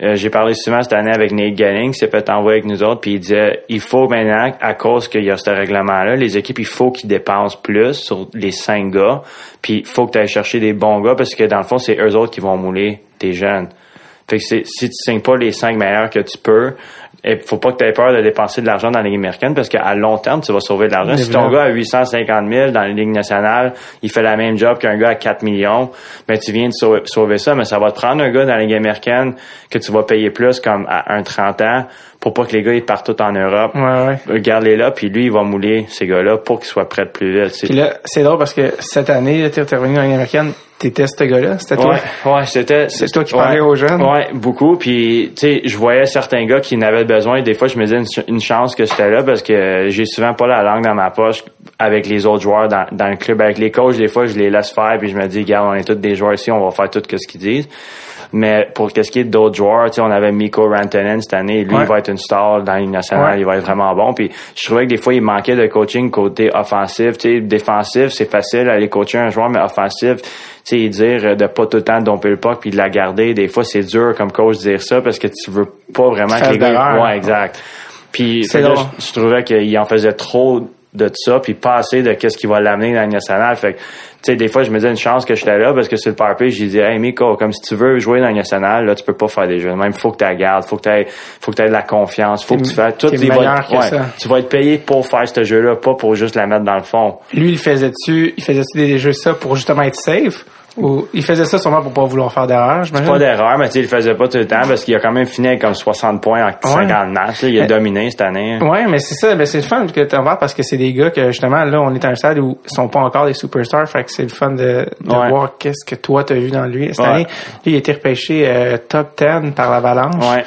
euh, j'ai parlé souvent cette année avec Nate Ganning, qui s'est fait envoyer avec nous autres, puis il disait il faut maintenant, à cause qu'il y a ce règlement-là, les équipes, il faut qu'ils dépensent plus sur les cinq gars, puis il faut que tu ailles chercher des bons gars, parce que dans le fond, c'est eux autres qui vont mouler tes jeunes. Fait que si tu signes pas les cinq meilleurs que tu peux, il faut pas que tu aies peur de dépenser de l'argent dans la Ligue américaine parce qu'à long terme, tu vas sauver de l'argent. Si ton gars a 850 000 dans la Ligue nationale, il fait la même job qu'un gars à 4 millions, ben tu viens de sauver, sauver ça, mais ça va te prendre un gars dans la Ligue américaine que tu vas payer plus comme à un 30 ans pour pas que les gars ils partent tout en Europe. Ouais, ouais. Regarde-les là, puis lui, il va mouler ces gars-là pour qu'ils soient prêts plus vite. tu. Puis là, c'est drôle parce que cette année, t'es t'es revenu dans l'Union américaine, t'étais ce gars-là, c'était toi? Ouais, ouais, c'était. C'est toi qui parlais aux jeunes? Ouais, beaucoup. Puis, tu sais, je voyais certains gars qui en avaient besoin. Des fois, je me disais une, ch- une chance que j'étais là parce que j'ai souvent pas la langue dans ma poche avec les autres joueurs dans, dans le club. Avec les coachs, des fois, je les laisse faire puis je me dis, regarde, on est tous des joueurs ici, on va faire tout ce qu'ils disent. Mais pour qu'est-ce qui est d'autres joueurs, tu sais, on avait Miko Rantanen cette année. Lui, Ouais. il va être une star dans la Ligue nationale. Ouais. Il va être vraiment bon. Puis, je trouvais que des fois, il manquait de coaching côté offensif. Tu sais, défensif, c'est facile aller coacher un joueur, mais offensif, tu sais, dire de pas tout le temps domper le puck puis de la garder. Des fois, c'est dur comme coach de dire ça parce que tu veux pas vraiment que les gars... Ouais, exact. Puis, là, je, je trouvais qu'il en faisait trop de ça puis pas assez de qu'est-ce qui va l'amener dans la nationale. Fait que, sais, des fois, je me disais une chance que j'étais là parce que sur le play, j'ai dit, hey, Miko, comme si tu veux jouer dans la Ligue nationale, là, tu peux pas faire des jeux. Même, faut que tu la gardes, faut que tu faut que tu aies de la confiance, faut que tu fasses tout. t'es il va meilleur être- que ça. Tu vas être payé pour faire ce jeu-là, pas pour juste la mettre dans le fond. Lui, il faisait-tu, il faisait-tu des jeux ça pour justement être safe? Ou il faisait ça sûrement pour pas vouloir faire d'erreur, j'imagine? Pas d'erreur, mais tu sais, il le faisait pas tout le temps parce qu'il a quand même fini avec comme 60 points en 50 matchs. là. Il a Mais- dominé cette année. Ouais, mais c'est ça, ben c'est le fun que tu en parles parce que c'est des gars que justement là on est à un stade où ils sont pas encore des superstars, fait que c'est le fun de, de Ouais. voir qu'est-ce que toi t'as vu dans lui cette Ouais. année. Lui, il a été repêché euh, top 10 par l'Avalanche. Ouais.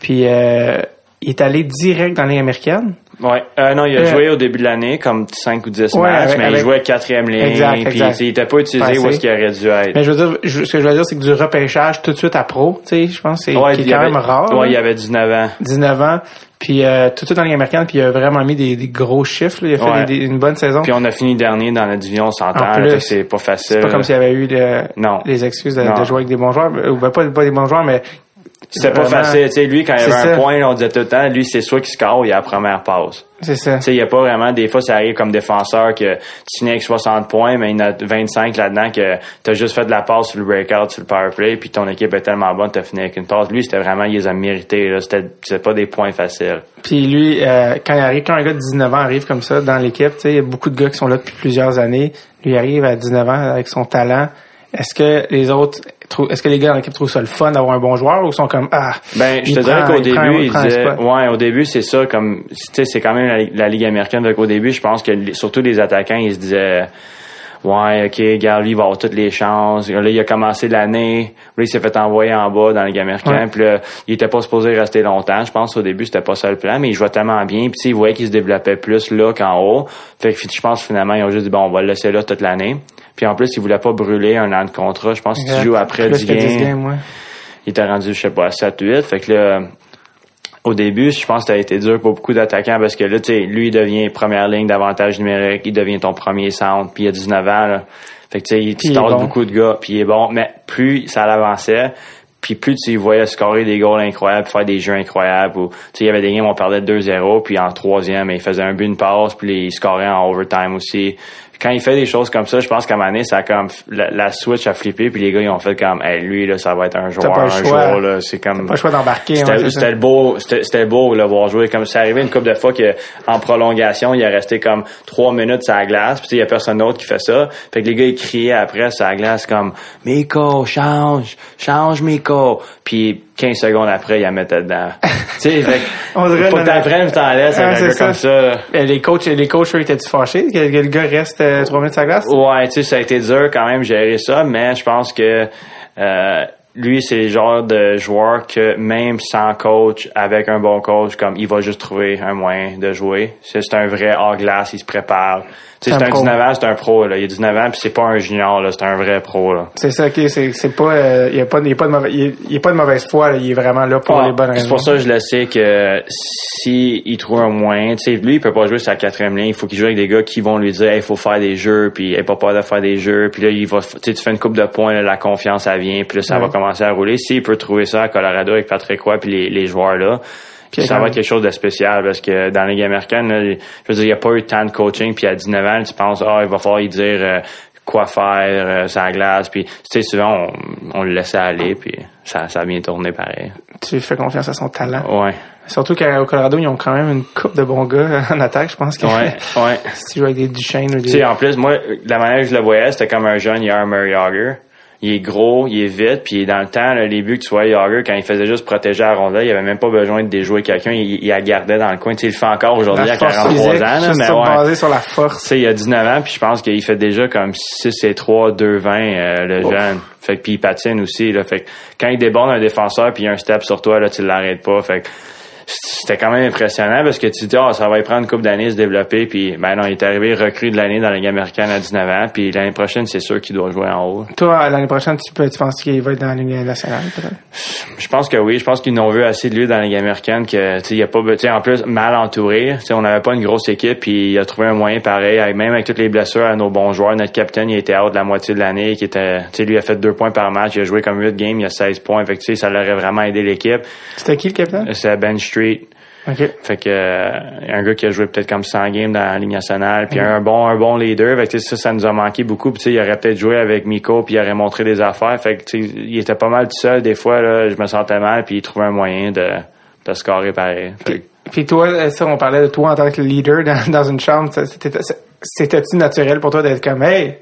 Puis euh, il est allé direct dans les américaines. Ouais. Euh, non, il a Euh, joué au début de l'année comme 5 ou 10 Ouais, matchs, avec- mais avec- il jouait quatrième ligne. Exact, Puis exact. il était pas utilisé où est-ce qu'il aurait dû être. Mais je veux dire, je- ce que je veux dire, c'est que du repêchage tout de suite à pro, tu sais, je pense que c'est ouais, quand avait, même rare. Ouais, il avait 19 ans. 19 ans, puis euh, tout de suite dans les américaines, puis il a vraiment mis des, des gros chiffres. là. Il a fait Ouais. des- des- une bonne saison. Puis on a fini dernier dans la division, que C'est pas facile. C'est pas comme s'il y avait eu le- Non. les excuses de, de jouer avec des bons joueurs, ou ben, pas, pas des bons joueurs, mais C'était pas Vraiment. facile. Tu sais, lui, quand il avait un ça. point, on disait tout le temps, lui, c'est soit qu'il score il a la première passe. C'est ça. Tu sais, il y a pas vraiment, des fois, ça arrive comme défenseur que tu finis avec 60 points, mais il y en a 25 là-dedans que t'as juste fait de la passe sur le breakout, sur le power play, puis ton équipe est tellement bonne, t'as fini avec une passe. Lui, c'était vraiment, il les a mérités, là. C'était, pas des points faciles. Puis lui, euh, quand il arrive, quand un gars de 19 ans arrive comme ça dans l'équipe, tu sais, il y a beaucoup de gars qui sont là depuis plusieurs années. Lui il arrive à 19 ans avec son talent. Est-ce que les autres, trou- est-ce que les gars dans l'équipe trouvent ça le fun d'avoir un bon joueur ou sont comme ah Ben, je te dirais qu'au début, il il prend un disait, spot. ouais, au début, c'est ça, comme, tu sais, c'est quand même la, la Ligue américaine. Donc, au début, je pense que, surtout les attaquants, ils se disaient, ouais, ok, gars, lui, il va avoir toutes les chances. Là, il a commencé l'année. Là, il s'est fait envoyer en bas dans la Ligue américaine. Ouais. Puis là, il était pas supposé rester longtemps. Je pense, au début, c'était pas ça le plan, mais il jouait tellement bien. Puis, il voyait qu'il se développait plus là qu'en haut. Fait que, je pense, finalement, ils ont juste dit, bon, on va le laisser là toute l'année. Puis, en plus, il voulait pas brûler un an de contrat. Je pense que tu joues après Plus 10 que 10 games games, ouais. il était rendu, je sais pas, à 7-8. Fait que là, au début, je pense que ça a été dur pour beaucoup d'attaquants parce que là, tu sais, lui, il devient première ligne d'avantage numérique, il devient ton premier centre, puis il a 19 ans, là. Fait que tu sais, il il bon. beaucoup de gars, puis il est bon. Mais plus ça l'avançait, puis plus tu voyais scorer des goals incroyables, faire des jeux incroyables, ou tu sais, il y avait des games où on perdait 2-0, puis en troisième, il faisait un but, une passe, puis il scorait en overtime aussi. Quand il fait des choses comme ça, je pense qu'à un moment donné, ça a comme la, la switch a flippé, puis les gars ils ont fait comme, hey, lui là, ça va être un joueur, pas un choix. jour là, c'est comme Pas le choix d'embarquer. c'était c'est le beau c'était beau de le voir jouer comme ça arrivé une couple de fois que en prolongation il est resté comme trois minutes sur la glace puis il y a personne d'autre qui fait ça fait que les gars ils criaient après sur la glace comme Miko change change Miko puis 15 secondes après il la mettait dedans tu sais fait que On dirait faut que t'apprennes t'en laisses Ouais, avec un gars ça. comme ça là. Les coachs, les coachs, eux, étaient-tu fâchés que, que le gars reste euh, trois minutes sur la glace? Ouais, tu sais, ça a été dur quand même gérer ça, mais je pense que euh, lui, c'est le genre de joueur que même sans coach, avec un bon coach, comme il va juste trouver un moyen de jouer. C'est c'est un vrai hors-glace, il se prépare. C'est un un pro. 19 ans, c'est un pro, là. Il a 19 ans, puis c'est pas un junior, là. C'est un vrai pro, là. C'est ça, ok, c'est, c'est pas, euh, il y a pas, il y a pas de mauvaise, il a- pas de mauvaise foi, là, il est vraiment là pour Ah, les bonnes raisons. c'est pour ça que je le sais que si il trouve un moyen, tu sais, lui, il peut pas jouer sa quatrième ligne. Il faut qu'il joue avec des gars qui vont lui dire, il faut faire des jeux, puis il pas peur de faire des jeux. Puis là, il va, tu fais une coupe de points, là, la confiance, elle vient, puis là, ça Ouais. va commencer à rouler. S'il peut trouver ça à Colorado avec Patrick Roy puis les, les joueurs là, Puis ça va être quelque chose de spécial parce que dans la Ligue américaine, là, je veux dire, il n'y a pas eu tant de coaching, puis à 19 ans, tu penses, ah, il va falloir lui dire euh, quoi faire, euh, la glace, puis tu sais, souvent, on, on le laissait aller, puis ça, ça a bien tourné pareil. Tu fais confiance à son talent. Ouais. Surtout qu'au Colorado, ils ont quand même une coupe de bons gars en attaque, je pense que Ouais, ouais. si tu joues avec des Duchesne ou Tu des... sais, en plus, moi, la manière que je le voyais, c'était comme un jeune Yarmer Yager. Il est gros, il est vite, puis dans le temps, là, les buts que tu vois Yager, quand il faisait juste protéger la rondelle, il avait même pas besoin de déjouer quelqu'un, il, il la gardait dans le coin. Tu sais, il le fait encore aujourd'hui à force 43 physique, ans, là, mais ouais. basé sur la force. Tu sais, il a 19 ans, puis je pense qu'il fait déjà comme 6 et 3, 2, 20, euh, le Ouf. jeune. Fait que, puis il patine aussi, là. Fait que quand il déborde un défenseur, puis il y a un step sur toi, là, tu l'arrêtes pas. Fait que c'était quand même impressionnant parce que tu te dis, ah, ça va y prendre une couple d'années se développer, puis ben non, il est arrivé recrue de l'année dans la Ligue américaine à 19 ans, puis l'année prochaine, c'est sûr qu'il doit jouer en haut. Toi, l'année prochaine, tu, peux, tu penses qu'il va être dans la Ligue nationale, peut-être? Je pense que oui. Je pense qu'ils n'ont vu assez de lui dans la Ligue américaine que, tu sais, il a pas, tu sais, en plus, mal entouré. Tu sais, on n'avait pas une grosse équipe puis il a trouvé un moyen pareil. Même avec toutes les blessures à nos bons joueurs. Notre capitaine, il était out de la moitié de l'année, qui était, tu sais, lui a fait deux points par match. Il a joué comme 8 games, il a 16 points. Fait que, tu sais, ça l'aurait vraiment aidé l'équipe. C'était qui le capitaine? C'est Ben Street. Fait que, euh, un gars qui a joué peut-être comme 100 games dans la Ligue nationale, puis un bon, un bon leader. Fait que, ça, ça nous a manqué beaucoup. Puis, il aurait peut-être joué avec Miko, puis il aurait montré des affaires. Fait que, il était pas mal tout seul. Des fois, là, je me sentais mal, puis il trouvait un moyen de, de scorer pareil. Puis toi, euh, ça, on parlait de toi en tant que leader dans, dans une chambre. C'était-tu naturel pour toi d'être comme, hey,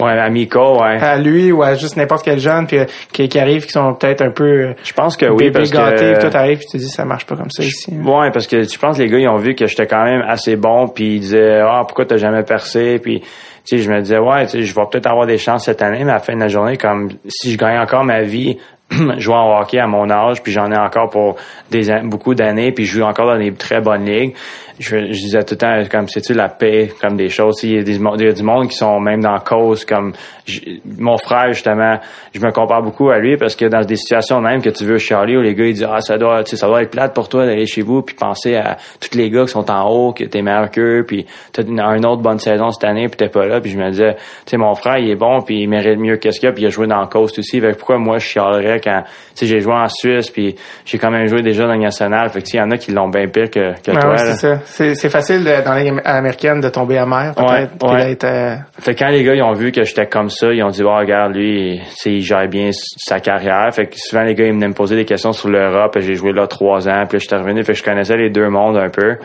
ouais, à Miko, ouais. à lui ou à juste n'importe quel jeune puis, euh, qui, qui arrive, qui sont peut-être un peu euh, Je pense que oui, parce gâtés, puis que... toi t'arrives puis tu te dis, ça marche pas comme ça ici. hein. Ouais, parce que je pense que les gars ils ont vu que j'étais quand même assez bon, puis ils disaient ah pourquoi t'as jamais percé, puis tu sais je me disais ouais tu sais je vais peut-être avoir des chances cette année, mais à la fin de la journée comme si je gagne encore ma vie jouant au hockey à mon âge, puis j'en ai encore pour des beaucoup d'années, puis je joue encore dans des très bonnes ligues. Je, je disais tout le temps comme c'est tu la paix, comme des choses? Il y a des il y a du monde qui sont même dans la cause comme je- mon frère justement. Je me compare beaucoup à lui parce que dans des situations même que tu veux Charlie où les gars ils disent ah ça doit tu sais, ça doit être plate pour toi d'aller chez vous puis penser à tous les gars qui sont en haut que t'es meilleur qu'eux puis t'as une, une autre bonne saison cette année puis t'es pas là puis je me disais tu sais mon frère il est bon puis il mérite mieux qu'est-ce qu'il y a puis il a joué dans coast aussi fait pourquoi moi je chialerais quand, tu sais, j'ai joué en Suisse, puis j'ai quand même joué déjà dans le national. Fait que, il y en a qui l'ont bien pire que, que Ah toi. ouais, là. ça. C'est, c'est facile de- dans ligue américaine de tomber amer, peut-être. Ouais, euh, Fait quand les gars ils ont vu que j'étais comme ça, ils ont dit oh, regarde lui, il gère bien sa carrière. Fait que souvent les gars ils venaient me poser des questions sur l'Europe. J'ai joué là trois ans, puis j'étais revenu, fait que je connaissais les deux mondes un peu.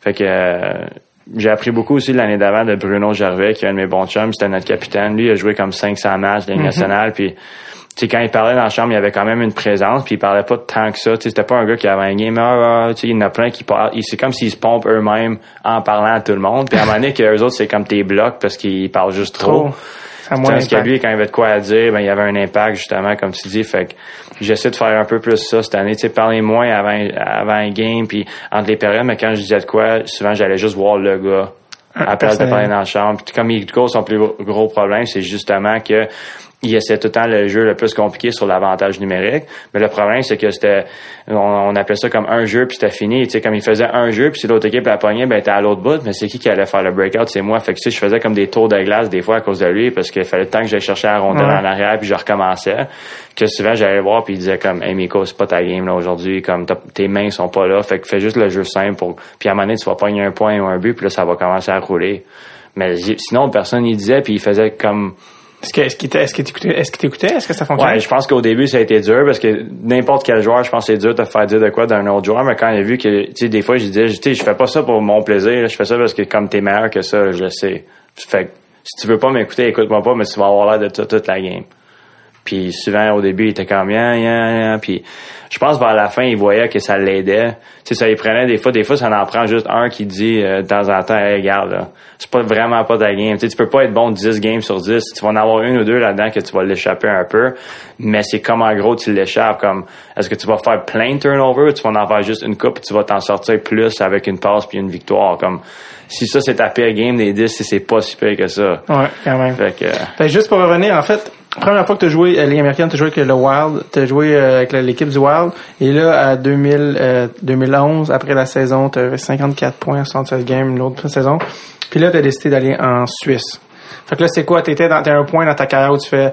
Fait que euh, j'ai appris beaucoup aussi l'année d'avant de Bruno Gervais, qui est un de mes bons chums, c'était notre capitaine. Lui il a joué comme 500 matchs de Ligue nationale, puis tu sais, quand il parlait dans la chambre, il y avait quand même une présence, puis il parlait pas tant que ça. Tu sais, c'était pas un gars qui avait un game. Ah, ah, tu sais, il y en a plein qui parlent. C'est comme s'ils se pompent eux-mêmes en parlant à tout le monde. Puis à un moment donné, que eux autres, c'est comme tes blocs parce qu'ils parlent juste trop. trop. Tandis que lui, quand il avait de quoi à dire, ben, il y avait un impact, justement, comme tu dis. Fait que j'essaie de faire un peu plus ça cette année. Tu sais, parler moins avant, avant un game, puis entre les périodes, mais quand je disais de quoi, souvent, j'allais juste voir le gars. À la place de parler dans la chambre. Puis comme il cause son plus gros problème, c'est justement que il essaie tout le temps le jeu le plus compliqué sur l'avantage numérique. Mais le problème, c'est que c'était, on, on appelait ça comme un jeu puis c'était fini. Tu sais, comme il faisait un jeu puis si l'autre équipe la pognait, ben t'es à l'autre bout. Mais c'est qui qui allait faire le breakout? C'est moi. Fait que tu sais, je faisais comme des tours de glace des fois à cause de lui parce qu'il fallait le temps que j'aille chercher la rondelle Ouais. en arrière puis je recommençais. Que souvent j'allais voir puis il disait comme, hey Miko, c'est pas ta game là aujourd'hui. Comme tes mains sont pas là. Fait que fais juste le jeu simple pour, puis à un moment donné, tu vas pogner un point ou un but puis là, ça va commencer à rouler. Mais sinon, personne n'y disait puis il faisait comme, Est-ce que, est-ce que t'écoutais, est-ce t'écoutait? Est-ce que ça fonctionnait? Ouais, je pense qu'au début, ça a été dur parce que n'importe quel joueur, je pense que c'est dur de faire dire de quoi d'un autre joueur, mais quand il a vu que, tu sais, des fois, je disais, tu sais, je fais pas ça pour mon plaisir, je fais ça parce que comme t'es meilleur que ça, je le sais. Fait que, si tu veux pas m'écouter, écoute-moi pas, mais tu vas avoir l'air de tout- toute la game. Puis souvent, au début, il était comme, yeah, yeah, yeah. Puis je pense vers la fin, il voyait que ça l'aidait. Tu sais, ça lui prenait des fois, des fois, ça en prend juste un qui dit euh, de temps en temps, hey, regarde, là, c'est pas vraiment pas ta game. Tu sais, tu peux pas être bon 10 games sur 10. Tu vas en avoir une ou deux là-dedans que tu vas l'échapper un peu. Mais c'est comme en gros, tu l'échappes. Comme, est-ce que tu vas faire plein de turnovers ou tu vas en faire juste une coupe et tu vas t'en sortir plus avec une passe puis une victoire? Comme, si ça, c'est ta pire game des 10, c'est pas si pire que ça. Ouais, quand même. Fait que, Fait, juste pour revenir, en fait, première fois que tu as joué à Ligue américaine, tu as joué avec le Wild, tu as joué euh, avec la- l'équipe du Wild, et là, à 2000, euh, 2011, après la saison, tu avais 54 points, 67 games, une autre saison, puis là, tu as décidé d'aller en Suisse. Fait que là, c'est quoi? T'étais dans, t'as un point dans ta carrière où tu fais,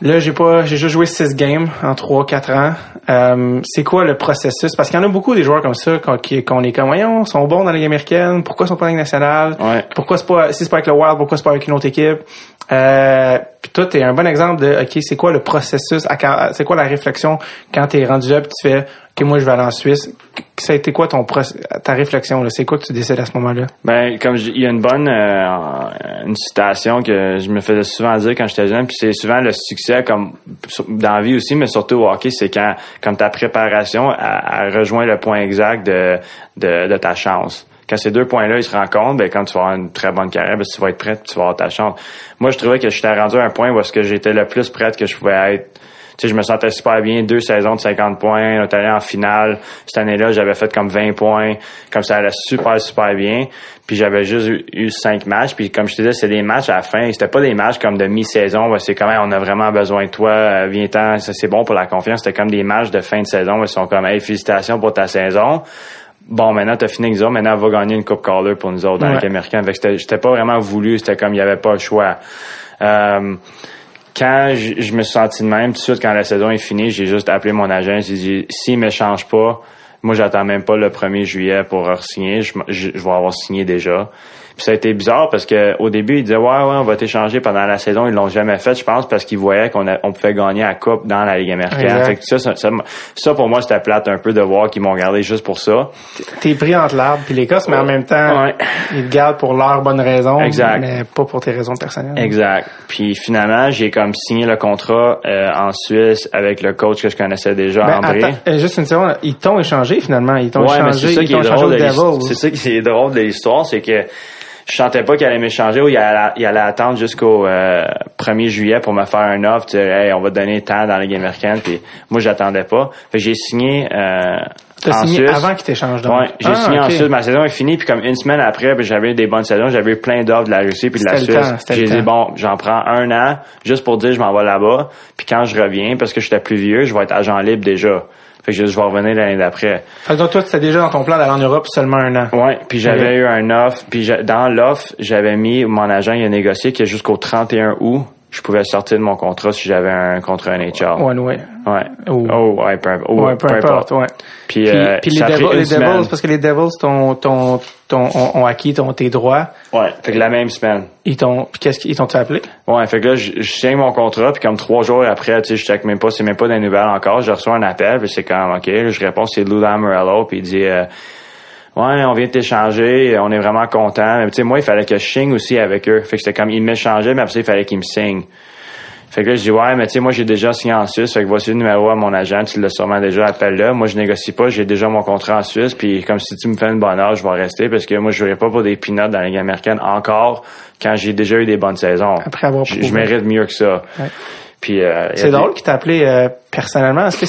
Là, j'ai pas, j'ai juste joué 6 games en 3-4 ans. Euh, c'est quoi le processus? Parce qu'il y en a beaucoup des joueurs comme ça qu'on, qui- qu'on est comme, voyons, sont bons dans la Ligue américaine, pourquoi ils sont pas en Ligue nationale? Ouais. Pourquoi c'est pas, si c'est pas avec le Wild, pourquoi c'est pas avec une autre équipe? Euh, toi, t'es un bon exemple de, OK, c'est quoi le processus, c'est quoi la réflexion quand t'es rendu là puis tu fais, OK, moi, je vais aller en Suisse. Ça a été quoi ton ta réflexion? C'est quoi que tu décides à ce moment-là? Ben, comme il y a une bonne euh, une citation que je me faisais souvent dire quand j'étais jeune, puis c'est souvent le succès comme dans la vie aussi, mais surtout au hockey, c'est quand ta préparation à, rejoint le point exact de, de ta chance. Quand ces deux points-là ils se rencontrent, ben quand tu vas avoir une très bonne carrière, ben, tu vas être prêt, tu vas avoir ta chance. Moi, je trouvais que j'étais rendu un point où est-ce que j'étais le plus prête que je pouvais être tu sais, je me sentais super bien, deux saisons de 50 points, on est allé en finale. Cette année-là, j'avais fait comme 20 points, comme ça allait super, super bien. Puis j'avais juste eu, cinq matchs. Puis comme je te disais, c'était des matchs à la fin. C'était pas des matchs comme de mi-saison. C'est quand même, on a vraiment besoin de toi, euh, viens-t'en, c'est bon pour la confiance. C'était comme des matchs de fin de saison ils sont comme, hey, félicitations pour ta saison. Bon, maintenant, t'as fini avec nous autres. Maintenant, va gagner une Coupe Calder pour nous autres dans Ouais. américaine. Fait que c'était, j'étais pas vraiment voulu. C'était comme, il y avait pas le choix. Euh, quand je, je me suis senti de même, tout de suite, quand la saison est finie, j'ai juste appelé mon agent. J'ai dit, s'il me change pas, moi, j'attends même pas le 1er juillet pour. Je, m- je- je vais avoir signé déjà. Puis ça a été bizarre parce que au début, ils disaient, ouais, ouais, on va t'échanger pendant la saison. Ils l'ont jamais fait, je pense, parce qu'ils voyaient qu'on on pouvait gagner la coupe dans la Ligue américaine. Fait que ça, ça, ça, ça, pour moi, c'était plate un peu de voir qu'ils m'ont gardé juste pour ça. T'es pris entre l'arbre puis l'Écosse, mais en même temps, Ouais. ils te gardent pour leurs bonnes raisons, Exact. mais pas pour tes raisons personnelles. Exact. Puis finalement, j'ai comme signé le contrat euh, en Suisse avec le coach que je connaissais déjà, Ben, André. attends, euh, juste une seconde, ils t'ont échangé finalement, ils t'ont Ouais, échangé, ils t'ont échangé. C'est ça qui est drôle de l'histoire, c'est que je sentais pas qu'il allait m'échanger ou il allait, il allait attendre jusqu'au euh, 1er juillet pour me faire un offre, dire hey, on va te donner tant dans la Ligue américaine, puis moi j'attendais pas. Fait j'ai signé euh, T'as en signé Suisse. avant qu'ils t'échangent donc. Ouais, j'ai Ah, signé en ok. Suisse. Ma saison est finie, puis comme une semaine après, ben, j'avais des bonnes saisons. J'avais eu plein d'offres de la Russie puis de la Suisse. J'ai dit bon, j'en prends un an juste pour dire je m'en vais là-bas. Puis quand je reviens, parce que j'étais plus vieux, je vais être agent libre déjà. Fait que je, je vais revenir l'année d'après. Fait que donc toi, c'était déjà dans ton plan d'aller en Europe seulement un an. Ouais, puis j'avais eu un offre, puis dans l'offre, j'avais mis mon agent il a négocié qu'il y a jusqu'au 31 août je pouvais sortir de mon contrat si j'avais un contrat NHL. One way. Ouais. Ou- Oh, ouais, peu, oh, Ouais, peu importe, ouais. Puis, Puis, euh, puis les, Devils, les parce que les Devils t'ont, t'ont, t'ont- ont, acquis ton, tes droits, Ouais, fait que la même semaine. ils t'ont, puis qu'est-ce qu'ils ils t'ont appelé? Ouais, fait que là, je, je signe mon contrat, puis comme trois jours après, tu sais, je check même pas, c'est même pas des nouvelles encore, je reçois un appel, puis c'est comme, OK, là, je réponds, c'est Lou Lamorello, puis il dit, euh, ouais, on vient de t'échanger, on est vraiment content. Mais tu sais, moi, il fallait que je signe aussi avec eux. Fait que c'était comme, ils m'échangeaient, mais après ça, il fallait qu'ils me signent. Fait que là, je dis, ouais, mais tu sais, moi, j'ai déjà signé en Suisse. Fait que voici le numéro à mon agent. Tu l'as sûrement déjà appelé là. Moi, je négocie pas. J'ai déjà mon contrat en Suisse. Puis, comme si tu me fais une bonne heure, je vais rester parce que moi, je jouerai pas pour des peanuts dans la Ligue américaine encore quand j'ai déjà eu des bonnes saisons. Après avoir Je, mérite mieux que ça. Ouais. Puis, euh, C'est drôle qu'il t'a appelé euh, personnellement. Est-ce que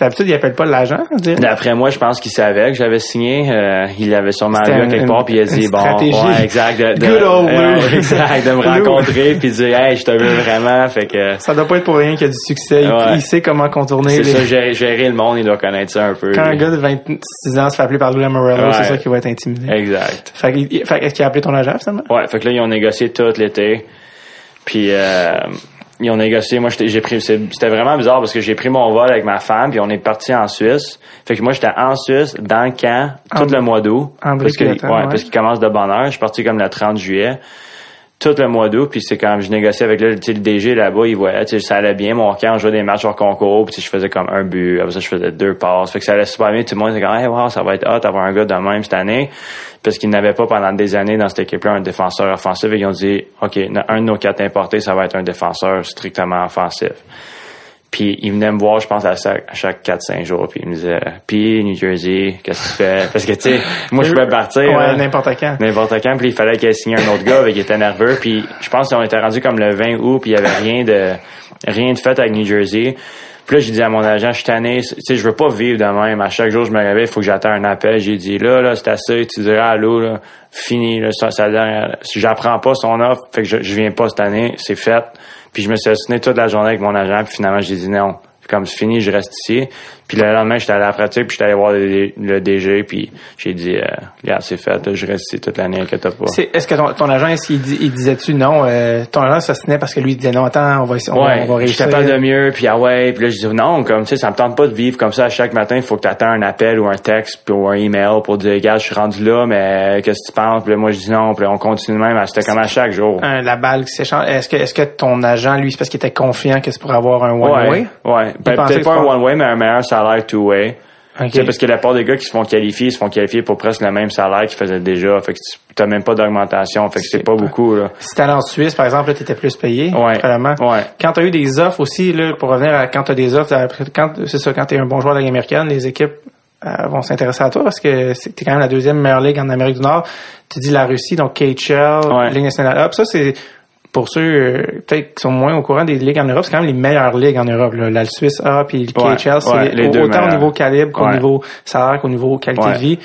d'habitude, il appelle pas l'agent? D'après moi, je pense qu'il savait que j'avais signé. Euh, il l'avait sûrement vu à une- quelque part, puis il a dit bon, ouais, exact, de, de- Good old euh, exact, de me rencontrer, puis dire, hey, je te veux vraiment, fait que Ça doit pas être pour rien qu'il y a du succès. Il, Ouais. il sait comment contourner c'est les... ça, gérer, gérer le monde, il doit connaître ça un peu. Quand un gars de 26 ans se fait appeler par Lou Morello, Ouais. c'est sûr qu'il va être intimidé. Exact. Fait est-ce qu'il a appelé ton agent, finalement? Ouais, fait que là, ils ont négocié tout l'été. Puis, euh, ils ont négocié. Moi, j'ai pris. C'était vraiment bizarre parce que j'ai pris mon vol avec ma femme, puis on est parti en Suisse. Fait que moi, j'étais en Suisse, dans le camp, tout le mois d'août. André Parce que, ouais. parce qu'il commence de bonne heure. Je suis parti comme le 30 juillet. Tout le mois d'août, puis c'est quand je négociais avec le, le DG là-bas, il voyait, ça allait bien, mon camp, on jouait des matchs hors concours, puis je faisais comme un but, après ça, je faisais deux passes, fait que ça allait super bien, tout le monde était comme, hey, wow, ça va être hot d'avoir un gars de même cette année, parce qu'ils n'avaient pas pendant des années dans cette équipe-là un défenseur offensif, et ils ont dit, OK, un de nos quatre importés, ça va être un défenseur strictement offensif. Puis il venait me voir, je pense, à chaque, à chaque 4-5 jours, puis il me disait, puis New Jersey, qu'est-ce que tu fais? Parce que, tu sais, moi, je pouvais partir. Ouais, là n'importe quand. n'importe quand, puis il fallait qu'elle signe un autre gars, puis il était nerveux, puis je pense qu'on était rendu comme le 20 août, puis il y avait rien de rien de fait avec New Jersey. Puis là, j'ai dit à mon agent, je suis tanné, tu sais, je veux pas vivre de même. À chaque jour, je me réveille, il faut que j'attende un appel. J'ai dit, là, là, c'est assez, tu diras allô, là, fini, là, ça, ça, si j'apprends pas son offre, fait que je, je viens pas cette année, c'est fait. Puis je me suis assigné toute la journée avec mon agent, puis finalement, j'ai dit non. Comme c'est fini, je reste ici. Puis le lendemain, j'étais allé à la pratique, puis j'étais allé voir le, le DG, puis j'ai dit, euh, regarde, c'est fait, là, je reste ici toute l'année, inquiète pas. C'est- Est-ce que ton, ton agent, est-ce qu'il il disait-tu non? euh, ton agent s'assinait parce que lui, il disait non, attends, on va, on, Ouais, on va je réussir. capable de mieux, puis ah ouais, puis là je dis non, comme tu sais, ça me tente pas de vivre comme ça chaque matin, il faut que tu attends un appel ou un texte puis ou un email pour dire regarde, je suis rendu là, mais qu'est-ce que tu penses? Puis là, moi je dis non, puis là, on continue même, c'était comme à chaque jour. Un- la balle qui s'échange. Est-ce que, est-ce que ton agent, lui, c'est parce qu'il était confiant que c'est pour avoir un one-way? ouais, ouais. Ben, peut-être que pas un c'est pas- one way, mais un meilleur salaire two way. Ok. Tu sais, parce que la part des gars qui se font qualifier, ils se font qualifier pour presque le même salaire qu'ils faisaient déjà. Fait que tu t'as même pas d'augmentation. Fait que c'est pas pas- beaucoup, là. Si t'allais en Suisse, par exemple, tu étais plus payé, Ouais. Ouais. Quand tu as eu des offres aussi, là, pour revenir à quand tu as des offres, après, quand, c'est ça, quand tu es un bon joueur de la Ligue américaine, les équipes euh, vont s'intéresser à toi parce que tu es quand même la deuxième meilleure ligue en Amérique du Nord. Tu dis la Russie, donc KHL, Ouais. Ligue nationale Up. Ça, c'est pour ceux euh, peut-être qui sont moins au courant des ligues en Europe, c'est quand même les meilleures ligues en Europe. là. La Suisse A puis le Ouais. KHL, c'est Ouais, les- les deux autant au niveau calibre qu'au Ouais. niveau salaire qu'au niveau qualité de vie.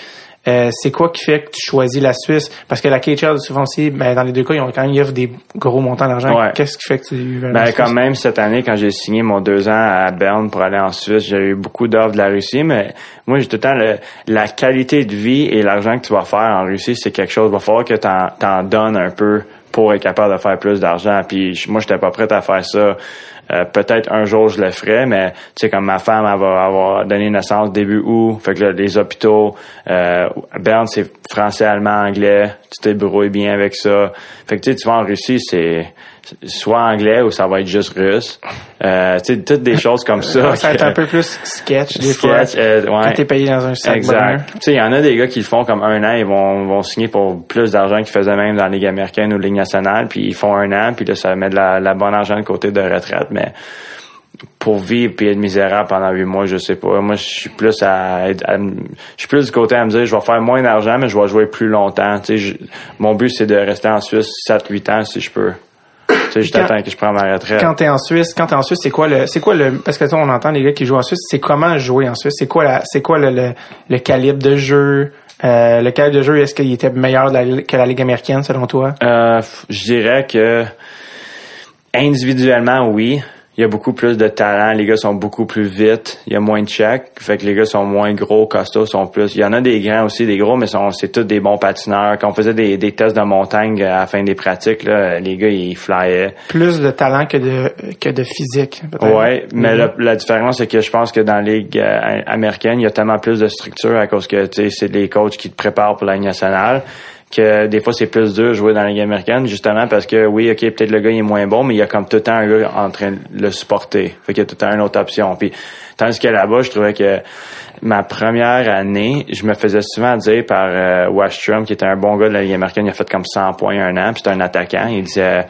Euh, c'est quoi qui fait que tu choisis la Suisse? Parce que la KHL, souvent aussi, ben, dans les deux cas, ils ont quand même ils offrent des gros montants d'argent. Ouais. Qu'est-ce qui fait que tu veux la Ben, quand même, cette année, quand j'ai signé mon deux ans à Berne pour aller en Suisse, j'ai eu beaucoup d'offres de la Russie, mais moi, j'ai tout le temps le- la qualité de vie et l'argent que tu vas faire en Russie, c'est quelque chose. Il va falloir que t'en, t'en donnes un peu pour être capable de faire plus d'argent. Puis moi, j'étais pas prête à faire ça. Euh, peut-être un jour je le ferai, mais tu sais comme ma femme elle va avoir donné naissance début août, fait que là, les hôpitaux, euh, Berne c'est français, allemand, anglais, tu te débrouilles bien avec ça. Fait que tu sais, tu vas en Russie, c'est soit anglais ou ça va être juste russe. Euh, tu sais, toutes des choses comme ça. ça va être un peu plus sketch, des fois. sketch, euh, ouais. Quand t'es payé dans un sac. Exact. Tu sais, il y en a des gars qui le font comme un an, ils vont, vont signer pour plus d'argent qu'ils faisaient même dans la Ligue américaine ou la Ligue nationale, puis ils font un an, puis là, ça met de la, la bonne argent de côté de retraite, mais pour vivre puis être misérable pendant huit mois, je sais pas. Moi, je suis plus à, être- à me- je suis plus du côté à me dire, je vais faire moins d'argent, mais je vais jouer plus longtemps. Tu sais, je- mon but, c'est de rester en Suisse 7-8 ans si je peux. Tu sais, Quand- attendre que je prenne ma retraite. Quand t'es en Suisse, quand t'es en Suisse, c'est quoi le, c'est quoi le, parce que sais, on entend les gars qui jouent en Suisse, c'est comment jouer en Suisse, c'est quoi la, c'est quoi le, le, le calibre de jeu, euh, le calibre de jeu, est-ce qu'il était meilleur de la- que la Ligue américaine selon toi? Euh, je dirais que individuellement, oui. Il y a beaucoup plus de talent. Les gars sont beaucoup plus vite. Il y a moins de checks. Fait que les gars sont moins gros, costauds, sont plus. Il y en a des grands aussi, des gros, mais sont, c'est tous des bons patineurs. Quand on faisait des, des tests de montagne à la fin des pratiques, là, les gars, ils flyaient. Plus de talent que de, que de physique, peut-être. Ouais, mais Mhm. la, la différence, c'est que je pense que dans la Ligue euh, américaine, il y a tellement plus de structure à cause que, tu sais, c'est les coachs qui te préparent pour la Ligue nationale que des fois c'est plus dur de jouer dans la Ligue américaine justement parce que oui ok peut-être le gars il est moins bon mais il y a comme tout le temps un gars en train de le supporter. Fait qu'il y a tout le temps une autre option. Puis tandis que là-bas je trouvais que ma première année je me faisais souvent dire par euh, Wastrom qui était un bon gars de la Ligue américaine il a fait comme 100 points un an puis c'était un attaquant. Il disait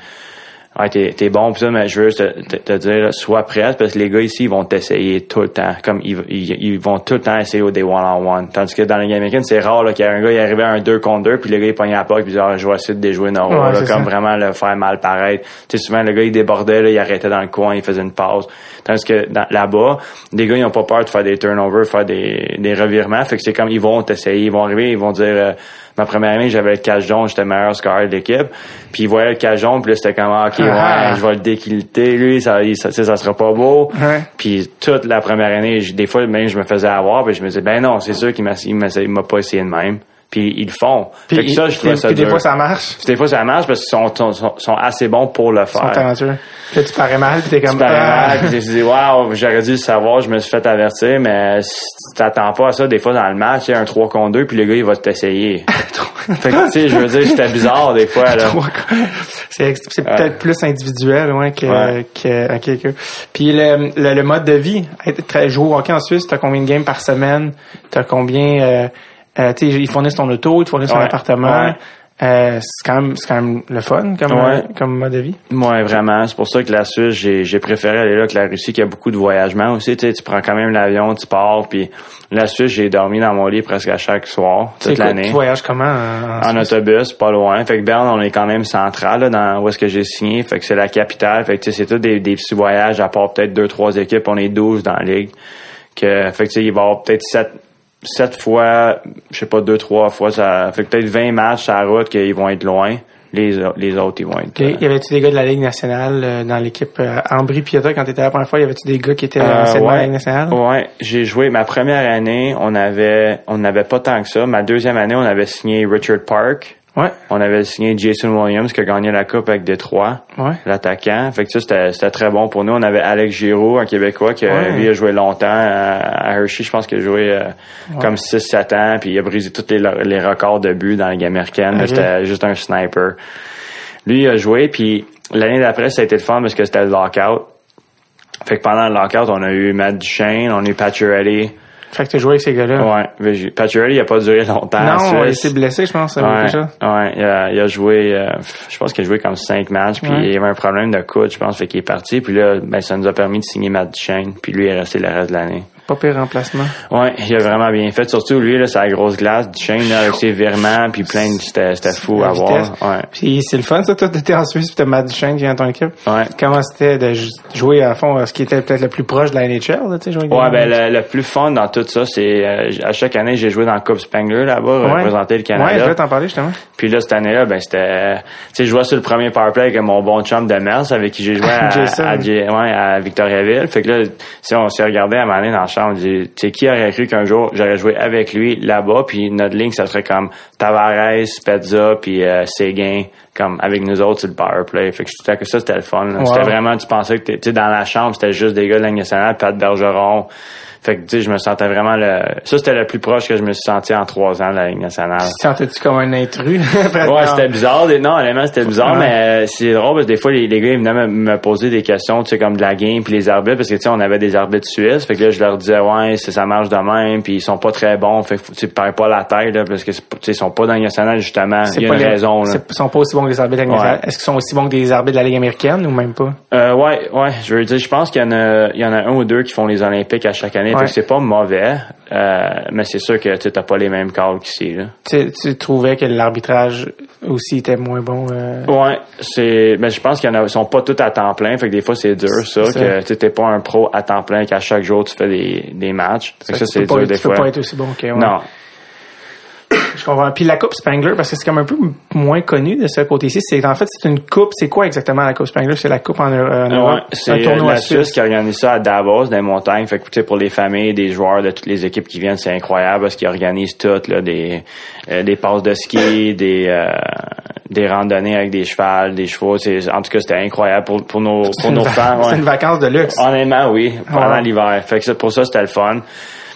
Ouais, t'es, t'es bon pis ça, mais je veux te, te, te dire, sois prête parce que les gars ici, ils vont t'essayer tout le temps. Comme ils, ils, ils vont tout le temps essayer des one-on-one. Tandis que dans la game américaine, c'est rare là, qu'il y a un gars, il arrivait à un 2 contre 2, puis le gars, il pognait la POC, puis il ah, je vais essayer de déjouer Noro, Ouais, là, comme ça. vraiment le faire mal paraître. Tu sais, souvent, le gars, il débordait, là, il arrêtait dans le coin, il faisait une pause. Tandis que dans- là-bas, les gars, ils ont pas peur de faire des turnovers, faire des, des revirements. Fait que c'est comme, ils vont t'essayer, ils vont arriver, ils vont dire, euh, ma première année, j'avais le jaune, j'étais le meilleur scorer de l'équipe. Puis ils voyaient le jaune, puis là, c'était comme, ah, ok, Ah. ouais, je vais le déquilter, lui, ça, il- ça, ça sera pas beau. Ouais. Puis toute la première année, des fois, même, je me faisais avoir, puis je me disais, ben non, c'est sûr qu'il m'a, il m'a, il m'a pas essayé de même. Puis ils le font. Puis, fait que ça, je puis- ça puis des fois, ça marche. Puis des fois, ça marche parce qu'ils sont, sont, sont- assez bons pour le Ils sont faire. talentueux. Là, tu parais mal, puis t'es comme... Tu parais ah. mal, puis tu te dis, waouh, j'aurais dû le savoir, je me suis fait avertir, mais si tu t'attends pas à ça, des fois dans le match, il y a un 3 contre 2, puis le gars, il va t'essayer. fait que, tu sais, je veux dire, c'était bizarre des fois, là. C'est peut-être plus individuel ouais, que, Ouais. que quelqu'un. Puis le, le, le mode de vie, être très jouer au hockey en Suisse, t'as combien de games par semaine? T'as combien euh, euh, ils fournissent ton auto, ils te fournissent ton Ouais. appartement. Ouais. Euh, c'est quand même c'est quand même le fun comme Ouais. euh, comme mode de vie. Ouais, vraiment. C'est pour ça que la Suisse, j'ai, j'ai préféré aller là que la Russie, qui a beaucoup de voyagements aussi. Tu sais, tu prends quand même l'avion, tu pars, puis la Suisse, j'ai dormi dans mon lit presque à chaque soir, toute l'année. Tu voyages comment en, en En autobus, pas loin. Fait que Berne, on est quand même central, là, dans où est-ce que j'ai signé. Fait que c'est la capitale. Fait que, tu sais, c'est tout des, des petits voyages, à part peut-être deux, trois équipes. On est 12 dans la ligue. Que, fait que, tu sais, il va y avoir peut-être sept, sept fois, je sais pas, deux, trois fois, ça fait peut-être 20 matchs à la route qu'ils vont être loin. Les, les autres, ils vont être, Les- euh, y avait-tu des gars de la Ligue nationale euh, dans l'équipe euh, Ambry quand t'étais là la première fois? Y avait-tu des gars qui étaient Euh, anciennement à la ouais. Ligue nationale? Ouais, j'ai joué ma première année, on avait on n'avait pas tant que ça. Ma deuxième année, on avait signé Richard Park. Ouais, On avait signé Jason Williams qui a gagné la coupe avec Détroit, ouais. l'attaquant. Fait que ça c'était c'était très bon pour nous. On avait Alex Giroux, un Québécois qui Ouais. lui a joué longtemps à, Hershey, je pense qu'il a joué euh, comme 6 7 ans puis il a brisé tous les, les records de buts dans la Ligue américaine. Ok. C'était juste un sniper. Lui il a joué puis l'année d'après ça a été le fun parce que c'était le lockout. Fait que pendant le lockout, on a eu Matt Duchesne, on a eu Pacioretty. Fait que t'as joué avec ces gars-là. Ouais, Pacioretty, il a pas duré longtemps. Non, il s'est blessé, je pense, ça Ouais, quelque chose. ouais, il a, il a joué, euh, je pense qu'il a joué comme cinq matchs, puis Ouais. il y avait un problème de coude, je pense, fait qu'il est parti, puis là, ben, ça nous a permis de signer Matt Duchesne, puis lui est resté le reste de l'année. Pas pire remplacement. Ouais, il a vraiment bien fait, surtout lui, là, la grosse glace, Duchesne, là, avec ses virements, puis plein de, c'était, c'était fou La à vitesse. voir. Ouais. Puis c'est le fun, ça, toi, t'étais en Suisse, puis t'as Matt Duchesne qui est dans ton équipe. Ouais. Comment c'était de jouer à fond, ce qui était peut-être le plus proche de la NHL, là, tu sais, Ouais, ben, le, le plus fun dans tout ça, c'est, euh, à chaque année, j'ai joué dans le Coupe Spengler, là-bas, Ouais. représenter le Canada. Ouais, je vais t'en parler, justement. Puis là, cette année-là, ben c'était... Tu sais, je jouais sur le premier powerplay avec mon bon chum de Mers, avec qui j'ai joué à, à, J- ouais, à Victoriaville. Fait que là, si on s'est regardé à un moment donné dans la on dit, tu sais, qui aurait cru qu'un jour, j'aurais joué avec lui là-bas, puis notre ligne, ça serait comme Tavares, Spezza, puis euh, Séguin, comme avec nous autres sur le powerplay. Fait que c'était que ça, c'était le fun. Wow. C'était vraiment, tu pensais que t'es- tu dans la chambre, c'était juste des gars de la nationale, Pat Bergeron. Fait que, tu sais, je me sentais vraiment le... Ça, c'était le plus proche que je me suis senti en trois ans de la Ligue nationale. Tu te sentais-tu comme un intrus? Ouais, c'était bizarre. Non, honnêtement, c'était bizarre, Ouais. mais euh, c'est drôle parce que des fois, les, les gars, ils venaient me, me poser des questions, tu sais, comme de la game puis les arbitres, parce que, tu sais, on avait des arbitres suisses. Fait que là, je leur disais, ouais, ça marche de même, puis ils sont pas très bons. Fait que, tu perds pas la tête, là, parce que, tu sais, ils sont pas dans le national, justement. Il y a une les- raison, là. Ils sont pas aussi bons que les arbitres Ouais. Est-ce qu'ils sont aussi bons que des arbitres de la Ligue américaine ou même pas? Euh, ouais, ouais, je veux dire, je pense qu'il y en a, il y en a un ou deux qui font les Olympiques à chaque année. Ouais. C'est pas mauvais, euh, mais c'est sûr que, tu t'as pas les mêmes calls qu'ici. Tu, tu trouvais que l'arbitrage aussi était moins bon? euh, Ouais, c'est mais je pense qu'il y en a ils sont pas tous à temps plein, fait que des fois c'est dur ça que tu t'es pas un pro à temps plein qu'à chaque jour tu fais des, des matchs. Fait que ça tu c'est peux des tu peux fois. pas être aussi bon que... ouais. Non. Je comprends. Puis la Coupe Spangler, parce que c'est comme un peu moins connu de ce côté-ci, c'est en fait c'est une coupe. C'est quoi exactement la Coupe Spangler? C'est la coupe en, en Europe? Ouais, c'est un tournoi la Suisse qui organise ça à Davos, dans les montagnes. Fait que, tu sais, pour les familles, des joueurs de toutes les équipes qui viennent, c'est incroyable parce qu'ils organisent tout, là, des, euh, des passes de ski, des, euh, des randonnées avec des chevals, des chevaux. C'est, en tout cas, c'était incroyable pour, pour nos, pour nos fans. c'est une vacance de luxe. Honnêtement, oui, pendant Ouais. l'hiver. Fait que pour ça, c'était le fun.